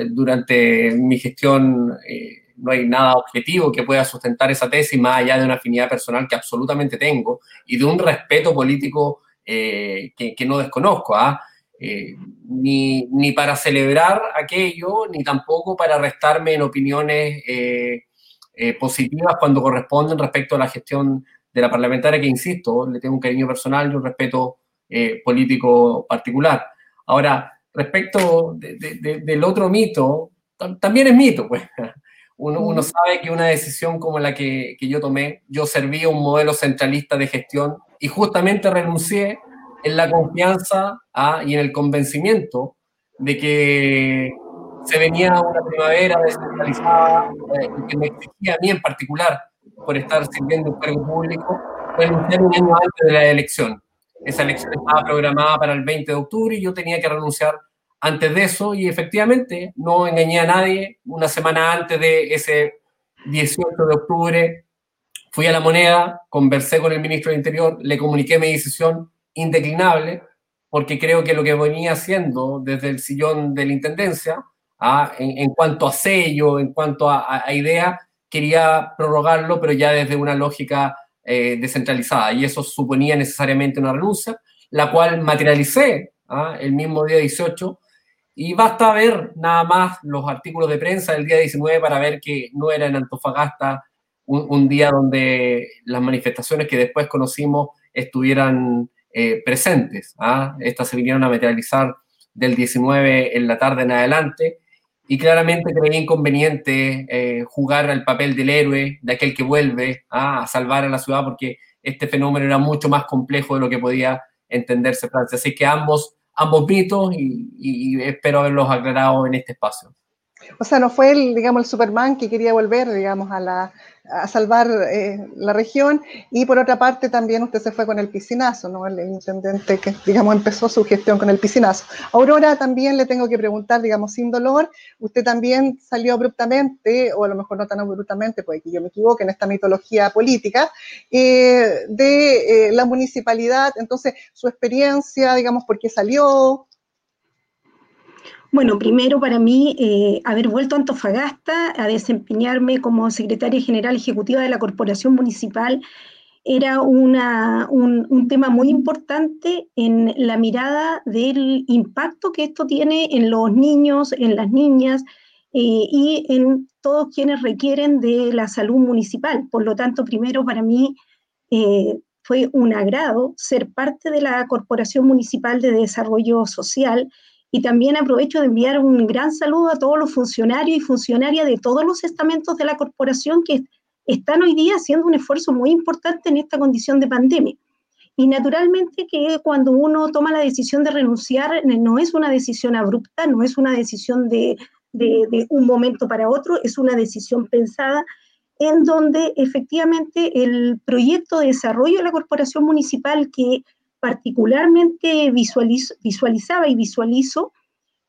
durante mi gestión eh, no hay nada objetivo que pueda sustentar esa tesis más allá de una afinidad personal que absolutamente tengo y de un respeto político eh, que, no desconozco. ¿ah? Eh, ni, ni, para celebrar aquello, ni tampoco para restarme en opiniones eh, positivas cuando corresponden respecto a la gestión de la parlamentaria, que insisto, le tengo un cariño personal y un respeto político particular. Ahora, respecto del otro mito, también es mito, pues. Uno, sabe que una decisión como la que, yo tomé, yo servía un modelo centralista de gestión y justamente renuncié en la confianza y en el convencimiento de que se venía una primavera descentralizada eh, y que me exigía a mí en particular, por estar sirviendo un cargo público, renunciar un año antes de la elección. Esa elección estaba programada para el 20 de octubre y yo tenía que renunciar antes de eso y efectivamente no engañé a nadie. Una semana antes de ese 18 de octubre fui a la moneda, conversé con el ministro del Interior, le comuniqué mi decisión indeclinable porque creo que lo que venía haciendo desde el sillón de la Intendencia, ¿ah? en, cuanto a sello, en cuanto a, idea, quería prorrogarlo, pero ya desde una lógica eh, descentralizada. Y eso suponía necesariamente una renuncia, la cual materialicé ¿ah? el mismo día 18. Y basta ver nada más los artículos de prensa del día 19 para ver que no era en Antofagasta un día donde las manifestaciones que después conocimos estuvieran eh, presentes. ¿ah? Estas se vinieron a materializar del 19 en la tarde en adelante y claramente creía inconveniente eh, jugar al papel del héroe, de aquel que vuelve ¿ah? a salvar a la ciudad, porque este fenómeno era mucho más complejo de lo que podía entenderse Francia. Así que ambos, ambos mitos y, y espero haberlos aclarado en este espacio. O sea, no fue el, digamos, el Superman que quería volver, digamos, a la, a salvar eh, la región. Y por otra parte, también usted se fue con el piscinazo, ¿no? El, intendente que, digamos, empezó su gestión con el piscinazo. Aurora, también le tengo que preguntar, digamos, sin dolor, usted también salió abruptamente, o a lo mejor no tan abruptamente, puede que yo me equivoque en esta mitología política, eh, de eh, la municipalidad. Entonces, su experiencia, digamos, por qué salió, bueno, primero para mí, eh, haber vuelto a Antofagasta a desempeñarme como secretaria general ejecutiva de la Corporación Municipal era un, tema muy importante en la mirada del impacto que esto tiene en los niños, en las niñas eh, y en todos quienes requieren de la salud municipal. Por lo tanto, primero para mí eh, fue un agrado ser parte de la Corporación Municipal de Desarrollo Social y también aprovecho de enviar un gran saludo a todos los funcionarios y funcionarias de todos los estamentos de la corporación que están hoy día haciendo un esfuerzo muy importante en esta condición de pandemia. Y naturalmente que cuando uno toma la decisión de renunciar, no es una decisión abrupta, no es una decisión de, de un momento para otro, es una decisión pensada en donde efectivamente el proyecto de desarrollo de la corporación municipal que particularmente visualizaba y visualizo,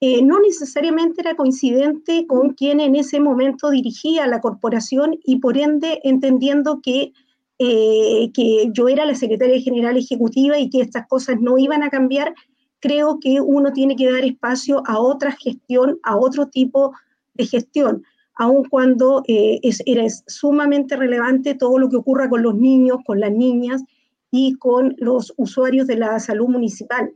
eh, no necesariamente era coincidente con quien en ese momento dirigía la corporación y por ende entendiendo que, eh, que yo era la secretaria general ejecutiva y que estas cosas no iban a cambiar, creo que uno tiene que dar espacio a otra gestión, a otro tipo de gestión, aun cuando eh, es, sumamente relevante todo lo que ocurra con los niños, con las niñas, y con los usuarios de la salud municipal.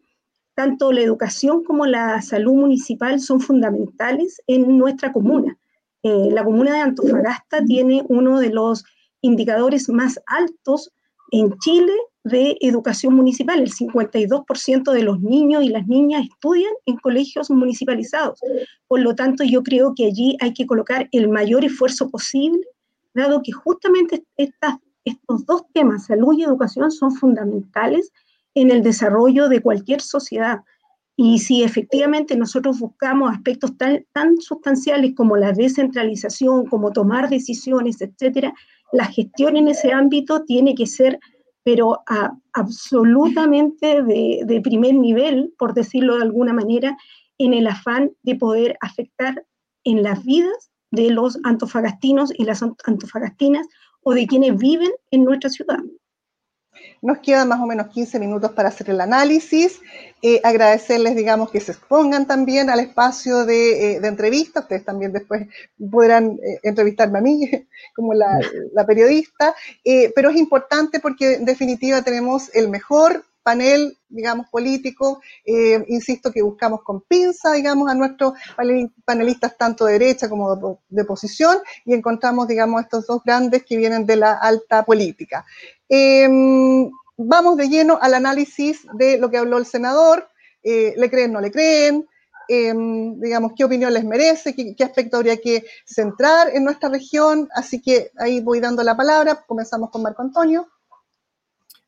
Tanto la educación como la salud municipal son fundamentales en nuestra comuna. Eh, la comuna de Antofagasta tiene uno de los indicadores más altos en Chile de educación municipal. El 52% de los niños y las niñas estudian en colegios municipalizados. Por lo tanto, yo creo que allí hay que colocar el mayor esfuerzo posible, dado que justamente estas estos dos temas, salud y educación, son fundamentales en el desarrollo de cualquier sociedad. Y si efectivamente nosotros buscamos aspectos tan, tan sustanciales como la descentralización, como tomar decisiones, etcétera, la gestión en ese ámbito tiene que ser, pero absolutamente de, de primer nivel, por decirlo de alguna manera, en el afán de poder afectar en las vidas de los antofagastinos y las antofagastinas o de quienes viven en nuestra ciudad. Nos quedan más o menos 15 minutos para hacer el análisis. Eh, agradecerles, digamos, que se expongan también al espacio de, eh, entrevista. Ustedes también después podrán eh, entrevistarme a mí <laughs> como la, la periodista. pero es importante porque en definitiva tenemos el mejor panel, digamos, político, eh, insisto que buscamos con pinza, digamos, a nuestros panelistas tanto de derecha como de, oposición y encontramos, digamos, estos dos grandes que vienen de la alta política. Em, vamos de lleno al análisis de lo que habló el senador, eh, le creen, no le creen, em, digamos, qué opinión les merece, qué, qué, aspecto habría que centrar en nuestra región. Así que ahí voy dando la palabra. Comenzamos con Marco Antonio.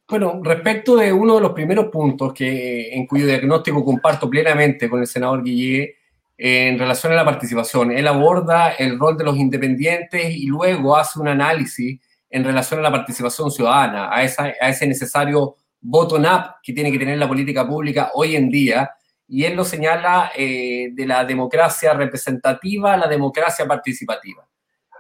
Bueno, respecto de uno de los primeros puntos que, en cuyo diagnóstico comparto plenamente con el senador Guillé, en relación a la participación. Él aborda el rol de los independientes y luego hace un análisis en relación a la participación ciudadana, a, esa, a ese necesario bottom-up que tiene que tener la política pública hoy en día. Y él lo señala eh, de la democracia representativa a la democracia participativa.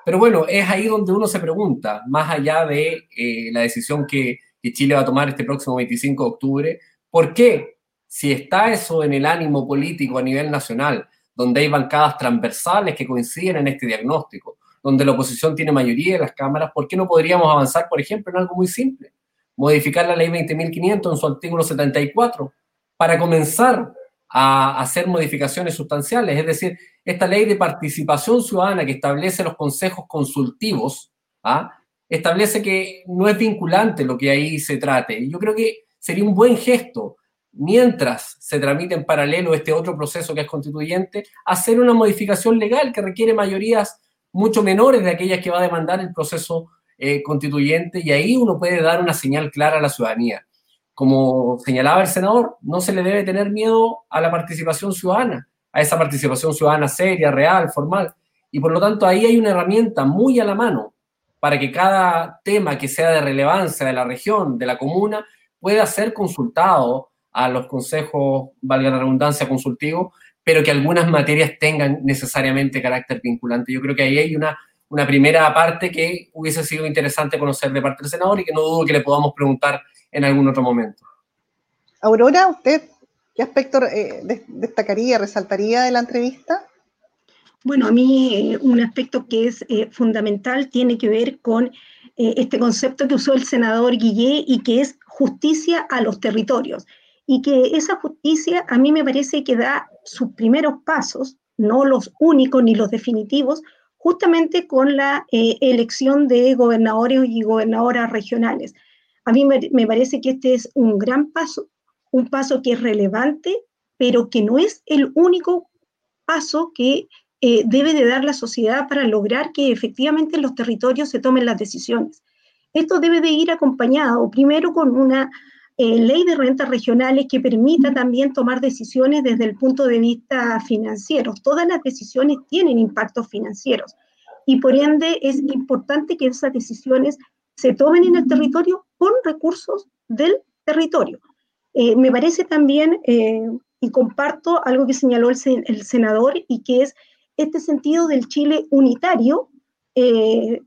Pero bueno, es ahí donde uno se pregunta, más allá de eh, la decisión que, que Chile va a tomar este próximo 25 de octubre, ¿por qué? Si está eso en el ánimo político a nivel nacional, donde hay bancadas transversales que coinciden en este diagnóstico, donde la oposición tiene mayoría en las cámaras, ¿por qué no podríamos avanzar, por ejemplo, en algo muy simple? Modificar la ley 20.500 en su artículo 74 para comenzar a hacer modificaciones sustanciales. Es decir, esta ley de participación ciudadana que establece los consejos consultivos, ¿ah? Establece que no es vinculante lo que ahí se trate. Yo creo que sería un buen gesto mientras se tramite en paralelo este otro proceso que es constituyente, hacer una modificación legal que requiere mayorías mucho menores de aquellas que va a demandar el proceso eh, constituyente y ahí uno puede dar una señal clara a la ciudadanía. Como señalaba el senador, no se le debe tener miedo a la participación ciudadana, a esa participación ciudadana seria, real, formal. Y por lo tanto ahí hay una herramienta muy a la mano para que cada tema que sea de relevancia de la región, de la comuna, pueda ser consultado a los consejos, valga la redundancia, consultivos, pero que algunas materias tengan necesariamente carácter vinculante. Yo creo que ahí hay una, una primera parte que hubiese sido interesante conocer de parte del senador y que no dudo que le podamos preguntar en algún otro momento. Aurora, ¿usted qué aspecto eh, destacaría, resaltaría de la entrevista? Bueno, a mí eh, un aspecto que es eh, fundamental tiene que ver con este concepto que usó el senador Guillé y que es justicia a los territorios y que esa justicia a mí me parece que da sus primeros pasos, no los únicos ni los definitivos, justamente con la eh, elección de gobernadores y gobernadoras regionales. A mí me, parece que este es un gran paso, un paso que es relevante, pero que no es el único paso que eh, debe de dar la sociedad para lograr que efectivamente en los territorios se tomen las decisiones. Esto debe de ir acompañado primero con una eh, ley de rentas regionales que permita también tomar decisiones desde el punto de vista financiero. Todas las decisiones tienen impactos financieros y por ende es importante que esas decisiones se tomen en el territorio con recursos del territorio. Eh, me parece también, eh, y comparto algo que señaló el, el, senador, y que es este sentido del Chile unitario,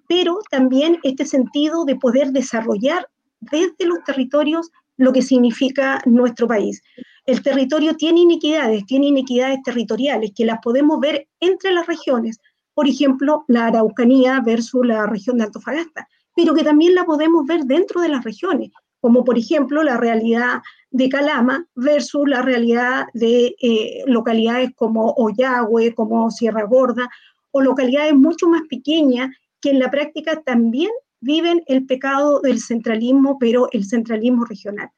pero también este sentido de poder desarrollar desde los territorios lo que significa nuestro país. El territorio tiene inequidades, tiene inequidades territoriales que las podemos ver entre las regiones, por ejemplo, la Araucanía versus la región de Antofagasta, pero que también la podemos ver dentro de las regiones, como por ejemplo la realidad de Calama versus la realidad de eh, localidades como Ollagüe, como Sierra Gorda, o localidades mucho más pequeñas que en la práctica también viven el pecado del centralismo, pero el centralismo regional.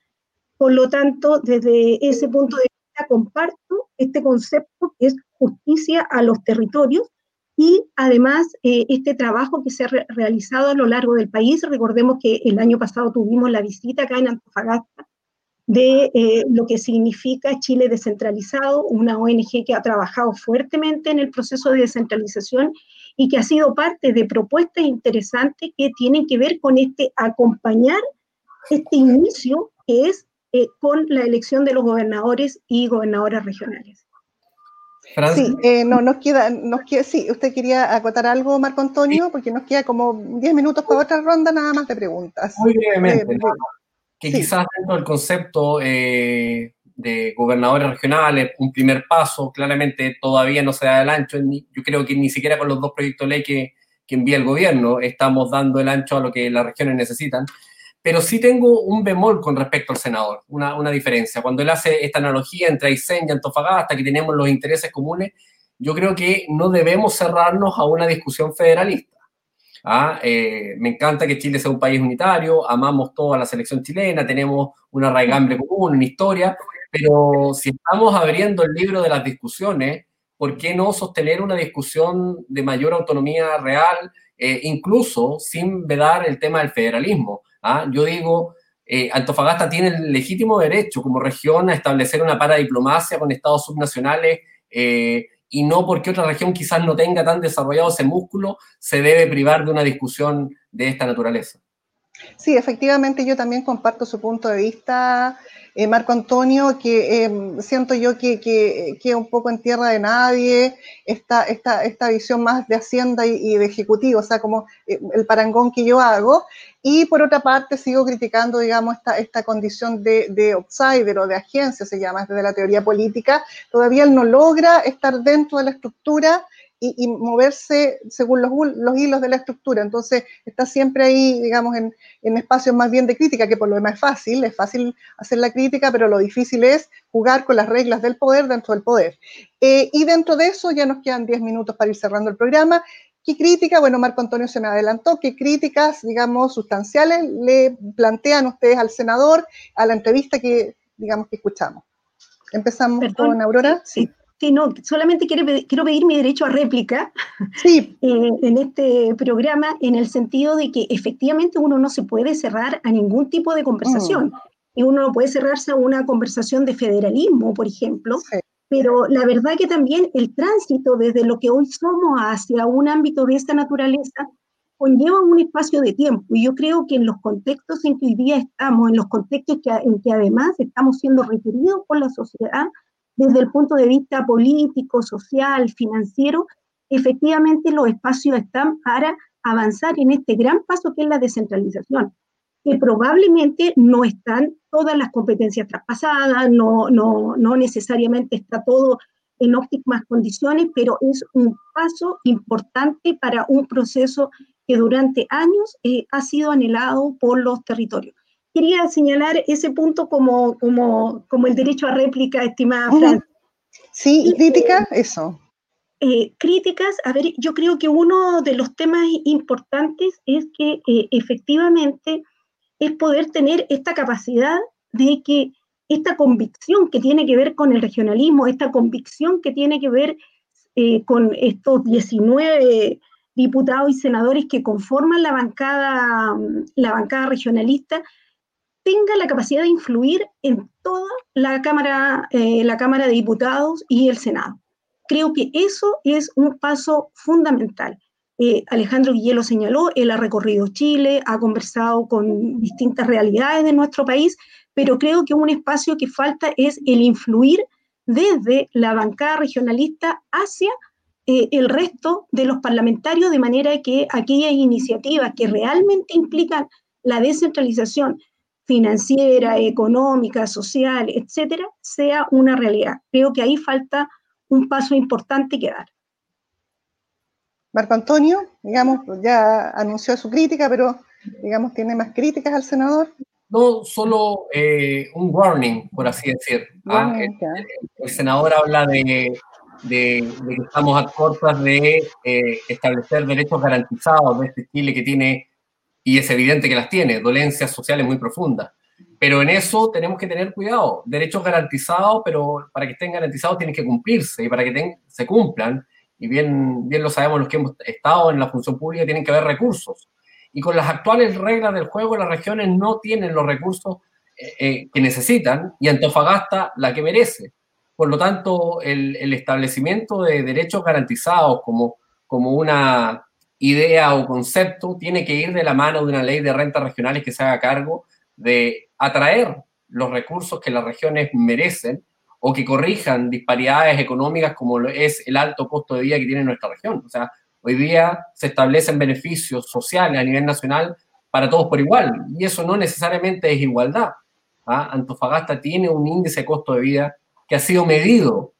Por lo tanto, desde ese punto de vista comparto este concepto que es justicia a los territorios y además eh, este trabajo que se ha realizado a lo largo del país. Recordemos que el año pasado tuvimos la visita acá en Antofagasta de eh, lo que significa Chile descentralizado, una ONG que ha trabajado fuertemente en el proceso de descentralización y que ha sido parte de propuestas interesantes que tienen que ver con este acompañar este inicio que es eh, con la elección de los gobernadores y gobernadoras regionales. Sí, eh, no, nos queda, nos queda, sí, usted quería acotar algo, Marco Antonio, porque nos queda como 10 minutos para otra ronda nada más de preguntas. Muy brevemente, eh, que quizás dentro del concepto de gobernadores regionales, un primer paso, claramente todavía no se da el ancho, yo creo que ni siquiera con los dos proyectos de ley que, que envía el gobierno estamos dando el ancho a lo que las regiones necesitan, pero sí tengo un bemol con respecto al senador, una, una diferencia. Cuando él hace esta analogía entre Aysén y Antofagasta, que tenemos los intereses comunes, yo creo que no debemos cerrarnos a una discusión federalista. ¿Ah? Eh, me encanta que Chile sea un país unitario, amamos toda la selección chilena, tenemos una raigambre común, una historia, pero si estamos abriendo el libro de las discusiones, ¿por qué no sostener una discusión de mayor autonomía real, eh, incluso sin vedar el tema del federalismo? ¿ah? Yo digo, eh, Antofagasta tiene el legítimo derecho como región a establecer una paradiplomacia con estados subnacionales eh, y no porque otra región quizás no tenga tan desarrollado ese músculo, se debe privar de una discusión de esta naturaleza. Sí, efectivamente yo también comparto su punto de vista, eh, Marco Antonio, que em, siento yo que, que, un poco en tierra de nadie esta, esta, esta visión más de Hacienda y, de Ejecutivo, o sea, como eh, el parangón que yo hago. Y por otra parte sigo criticando, digamos, esta, esta condición de, de outsider o de agencia, se llama desde la teoría política. Todavía él no logra estar dentro de la estructura y, moverse según los, los, hilos de la estructura. Entonces, está siempre ahí, digamos, en, en, espacios más bien de crítica, que por lo demás es fácil, es fácil hacer la crítica, pero lo difícil es jugar con las reglas del poder dentro del poder. Eh, y dentro de eso ya nos quedan 10 minutos para ir cerrando el programa. ¿Qué crítica? Bueno, Marco Antonio se me adelantó. ¿Qué críticas, digamos, sustanciales le plantean ustedes al senador a la entrevista que, digamos, que escuchamos? Empezamos con Aurora. Sí. Sí, no, solamente quiero, quiero pedir mi derecho a réplica sí. <laughs> Eh, en este programa, en el sentido de que efectivamente uno no se puede cerrar a ningún tipo de conversación. Mm. Y uno no puede cerrarse a una conversación de federalismo, por ejemplo. Pero la verdad que también el tránsito desde lo que hoy somos hacia un ámbito de esta naturaleza conlleva un espacio de tiempo. Y yo creo que en los contextos en que hoy día estamos, en los contextos que, en que además estamos siendo requeridos por la sociedad, desde el punto de vista político, social, financiero, efectivamente los espacios están para avanzar en este gran paso que es la descentralización, que probablemente no están todas las competencias traspasadas, no, no, no necesariamente está todo en óptimas condiciones, pero es un paso importante para un proceso que durante años eh, ha sido anhelado por los territorios quería señalar ese punto como, como, como el derecho a réplica, estimada Fran. Sí, y crítica, eso. Eh, críticas, a ver, yo creo que uno de los temas importantes es que eh, efectivamente es poder tener esta capacidad de que esta convicción que tiene que ver con el regionalismo, esta convicción que tiene que ver eh, con estos 19 diputados y senadores que conforman la bancada, la bancada regionalista, tenga la capacidad de influir en toda la Cámara, eh, la Cámara de Diputados y el Senado. Creo que eso es un paso fundamental. Eh, Alejandro Guillelo señaló, él ha recorrido Chile, ha conversado con distintas realidades de nuestro país, pero creo que un espacio que falta es el influir desde la bancada regionalista hacia eh, el resto de los parlamentarios, de manera que aquellas iniciativas que realmente implican la descentralización financiera, económica, social, etcétera, sea una realidad. Creo que ahí falta un paso importante que dar. Marco Antonio, digamos, ya anunció su crítica, pero digamos, ¿tiene más críticas al senador? No, solo eh, un warning, por así decir. ¿ah? el, senador habla de, que estamos a cortas de eh, establecer derechos garantizados de este Chile que tiene y es evidente que las tiene, dolencias sociales muy profundas. Pero en eso tenemos que tener cuidado. Derechos garantizados, pero para que estén garantizados tienen que cumplirse y para que se cumplan, y bien, bien lo sabemos los que hemos estado en la función pública, tienen que haber recursos. Y con las actuales reglas del juego, las regiones no tienen los recursos eh, eh, que necesitan y Antofagasta la que merece. Por lo tanto, el, el establecimiento de derechos garantizados como, como una idea o concepto tiene que ir de la mano de una ley de rentas regionales que se haga cargo de atraer los recursos que las regiones merecen o que corrijan disparidades económicas como es el alto costo de vida que tiene nuestra región. O sea, hoy día se establecen beneficios sociales a nivel nacional para todos por igual y eso no necesariamente es igualdad. ¿ah? Antofagasta tiene un índice de costo de vida que ha sido medido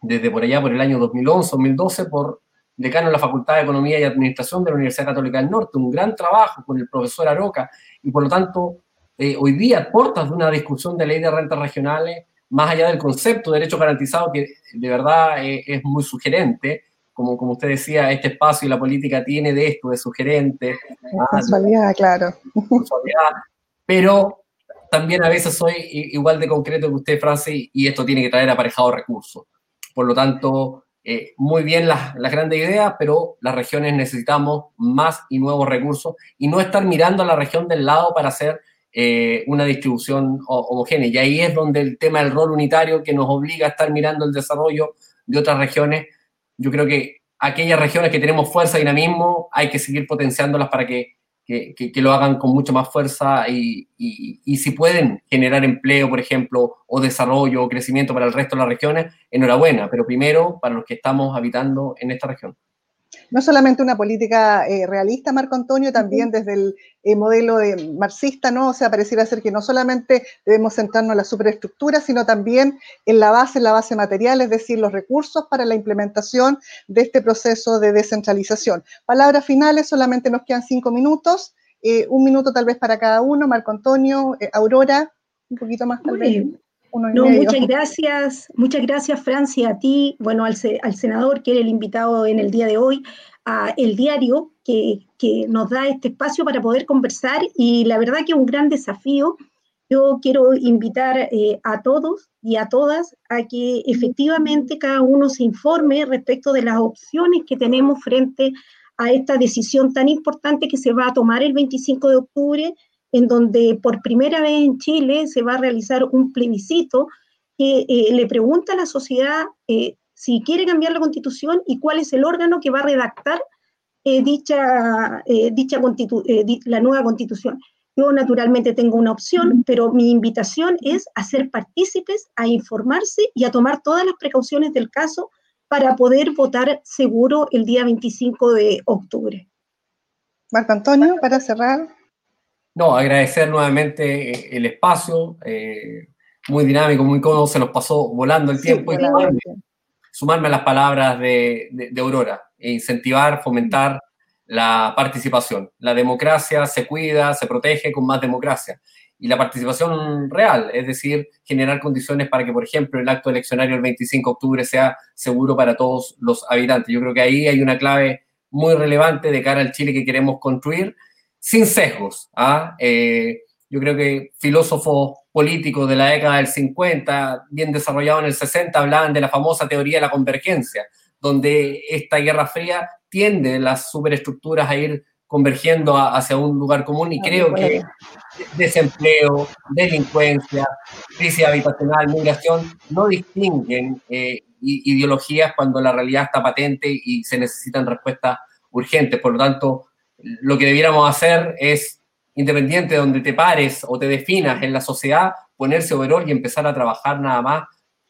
desde por allá por el año 2011-2012 por decano de la Facultad de Economía y Administración de la Universidad Católica del Norte, un gran trabajo con el profesor Aroca, y por lo tanto, eh, hoy día, portas de una discusión de ley de rentas regionales, más allá del concepto de derecho garantizado, que de verdad eh, es muy sugerente, como, como usted decía, este espacio y la política tiene de esto, de sugerente. Casualidad, claro. pero también a veces soy igual de concreto que usted, Francis, y esto tiene que traer aparejado recursos. Por lo tanto, eh, muy bien las, grandes ideas, pero las regiones necesitamos más y nuevos recursos y no estar mirando a la región del lado para hacer eh, una distribución homogénea. Y ahí es donde el tema del rol unitario que nos obliga a estar mirando el desarrollo de otras regiones yo creo que aquellas regiones que tenemos fuerza y dinamismo hay que seguir potenciándolas para que, que, que, lo hagan con mucho más fuerza y, y, y, si pueden generar empleo, por ejemplo, o desarrollo o crecimiento para el resto de las regiones, enhorabuena, pero primero para los que estamos habitando en esta región no solamente una política eh, realista, Marco Antonio, también desde el eh, modelo marxista, ¿no? O sea, pareciera ser que no solamente debemos centrarnos en la superestructura, sino también en la base, en la base material, es decir, los recursos para la implementación de este proceso de descentralización. Palabras finales, solamente nos quedan cinco minutos, eh, un minuto tal vez para cada uno, Marco Antonio, Aurora, un poquito más tal vez. No, muchas gracias, muchas gracias Francia, a ti, bueno, al, al, senador que era el invitado en el día de hoy, a el diario que, que, nos da este espacio para poder conversar y la verdad que es un gran desafío. Yo quiero invitar eh, a todos y a todas a que efectivamente cada uno se informe respecto de las opciones que tenemos frente a esta decisión tan importante que se va a tomar el 25 de octubre en donde por primera vez en Chile se va a realizar un plebiscito que eh, le pregunta a la sociedad eh, si quiere cambiar la constitución y cuál es el órgano que va a redactar eh, dicha, dicha la nueva constitución. Yo naturalmente tengo una opción, pero mi invitación es a ser partícipes, a informarse y a tomar todas las precauciones del caso para poder votar seguro el día 25 de octubre. Marco Antonio, para cerrar. No, agradecer nuevamente eh, el espacio, eh, muy dinámico, muy cómodo, se nos pasó volando el tiempo y sumarme, a las palabras de, de, Aurora, e incentivar, fomentar la participación. La democracia se cuida, se protege con más democracia. Y la participación real, es decir, generar condiciones para que, por ejemplo, el acto eleccionario el 25 de octubre sea seguro para todos los habitantes. Yo creo que ahí hay una clave muy relevante de cara al Chile que queremos construir sin sesgos. ¿ah? Eh, yo creo que filósofos políticos de la década del 50, bien desarrollados en el 60, hablaban de la famosa teoría de la convergencia, donde esta Guerra Fría tiende las superestructuras a ir convergiendo hacia un lugar común y creo que desempleo, delincuencia, crisis habitacional, migración, no distinguen eh, ideologías cuando la realidad está patente y se necesitan respuestas urgentes. Por lo tanto, lo que debiéramos hacer es, independiente de donde te pares o te definas en la sociedad, ponerse overall y empezar a trabajar nada más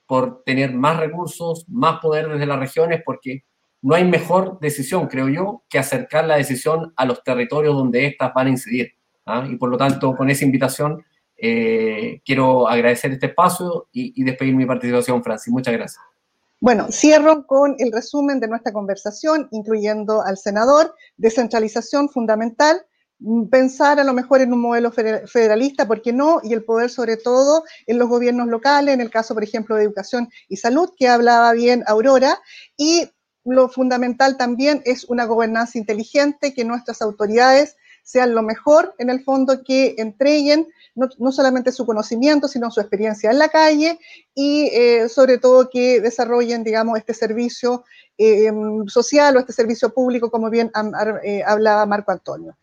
por tener más recursos, más poder desde las regiones, porque no hay mejor decisión, creo yo, que acercar la decisión a los territorios donde éstas van a incidir. ¿ah? Y por lo tanto, con esa invitación, eh, quiero agradecer este espacio y, y despedir mi participación, Francis. Muchas gracias. Bueno, cierro con el resumen de nuestra conversación, incluyendo al senador, descentralización fundamental, mm, pensar a lo mejor en un modelo federalista, ¿por qué no? Y el poder sobre todo en los gobiernos locales, en el caso, por ejemplo, de educación y salud, que hablaba bien Aurora, y lo fundamental también es una gobernanza inteligente, que nuestras autoridades sean lo mejor, en el fondo, que entreguen no, solamente su conocimiento, sino su experiencia en la calle y eh, sobre todo que desarrollen, digamos, este servicio eh, social o este servicio público, como bien eh, hablaba Marco Antonio.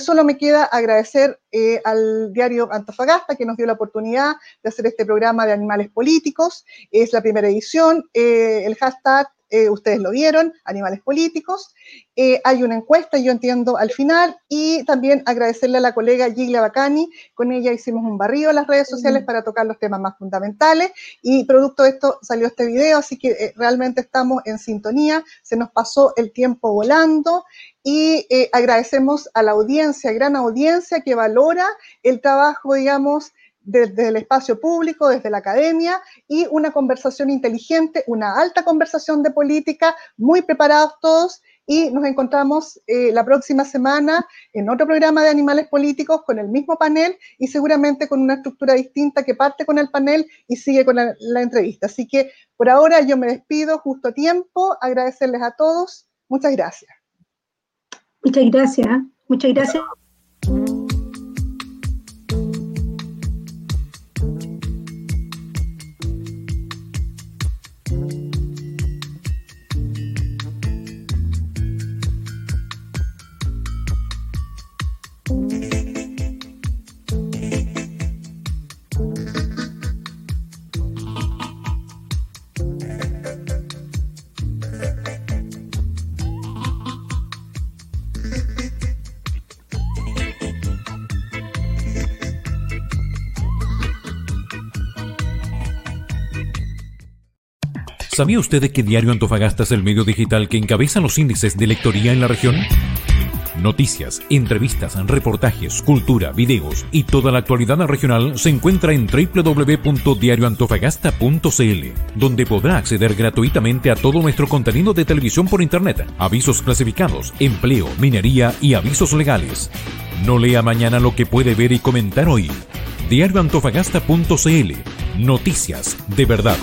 solo me queda agradecer al diario Antofagasta que nos dio la oportunidad de hacer este programa de animales políticos. Es la primera edición. el hashtag eh, ustedes lo vieron, animales políticos. Eh, hay una encuesta, yo entiendo, al final, y también agradecerle a la colega Giglia Bacani, con ella hicimos un barrido en las redes sociales para tocar los temas más fundamentales, y producto de esto salió este video, así que eh, realmente estamos en sintonía, se nos pasó el tiempo volando, y agradecemos a la audiencia, gran audiencia que valora el trabajo, digamos, desde el espacio público, desde la academia y una conversación inteligente, una alta conversación de política, muy preparados todos y nos encontramos eh, la próxima semana en otro programa de animales políticos con el mismo panel y seguramente con una estructura distinta que parte con el panel y sigue con la, la entrevista. Así que por ahora yo me despido justo a tiempo, agradecerles a todos. Muchas gracias. Muchas gracias. Muchas gracias. ¿Sabía usted que Diario Antofagasta es el medio digital que encabeza los índices de lectoría en la región? Noticias, entrevistas, reportajes, cultura, videos y toda la actualidad regional se encuentra en www.diarioantofagasta.cl, donde podrá acceder gratuitamente a todo nuestro contenido de televisión por internet, avisos clasificados, empleo, minería y avisos legales. No lea mañana lo que puede ver y comentar hoy. Diarioantofagasta.cl. Noticias de verdad.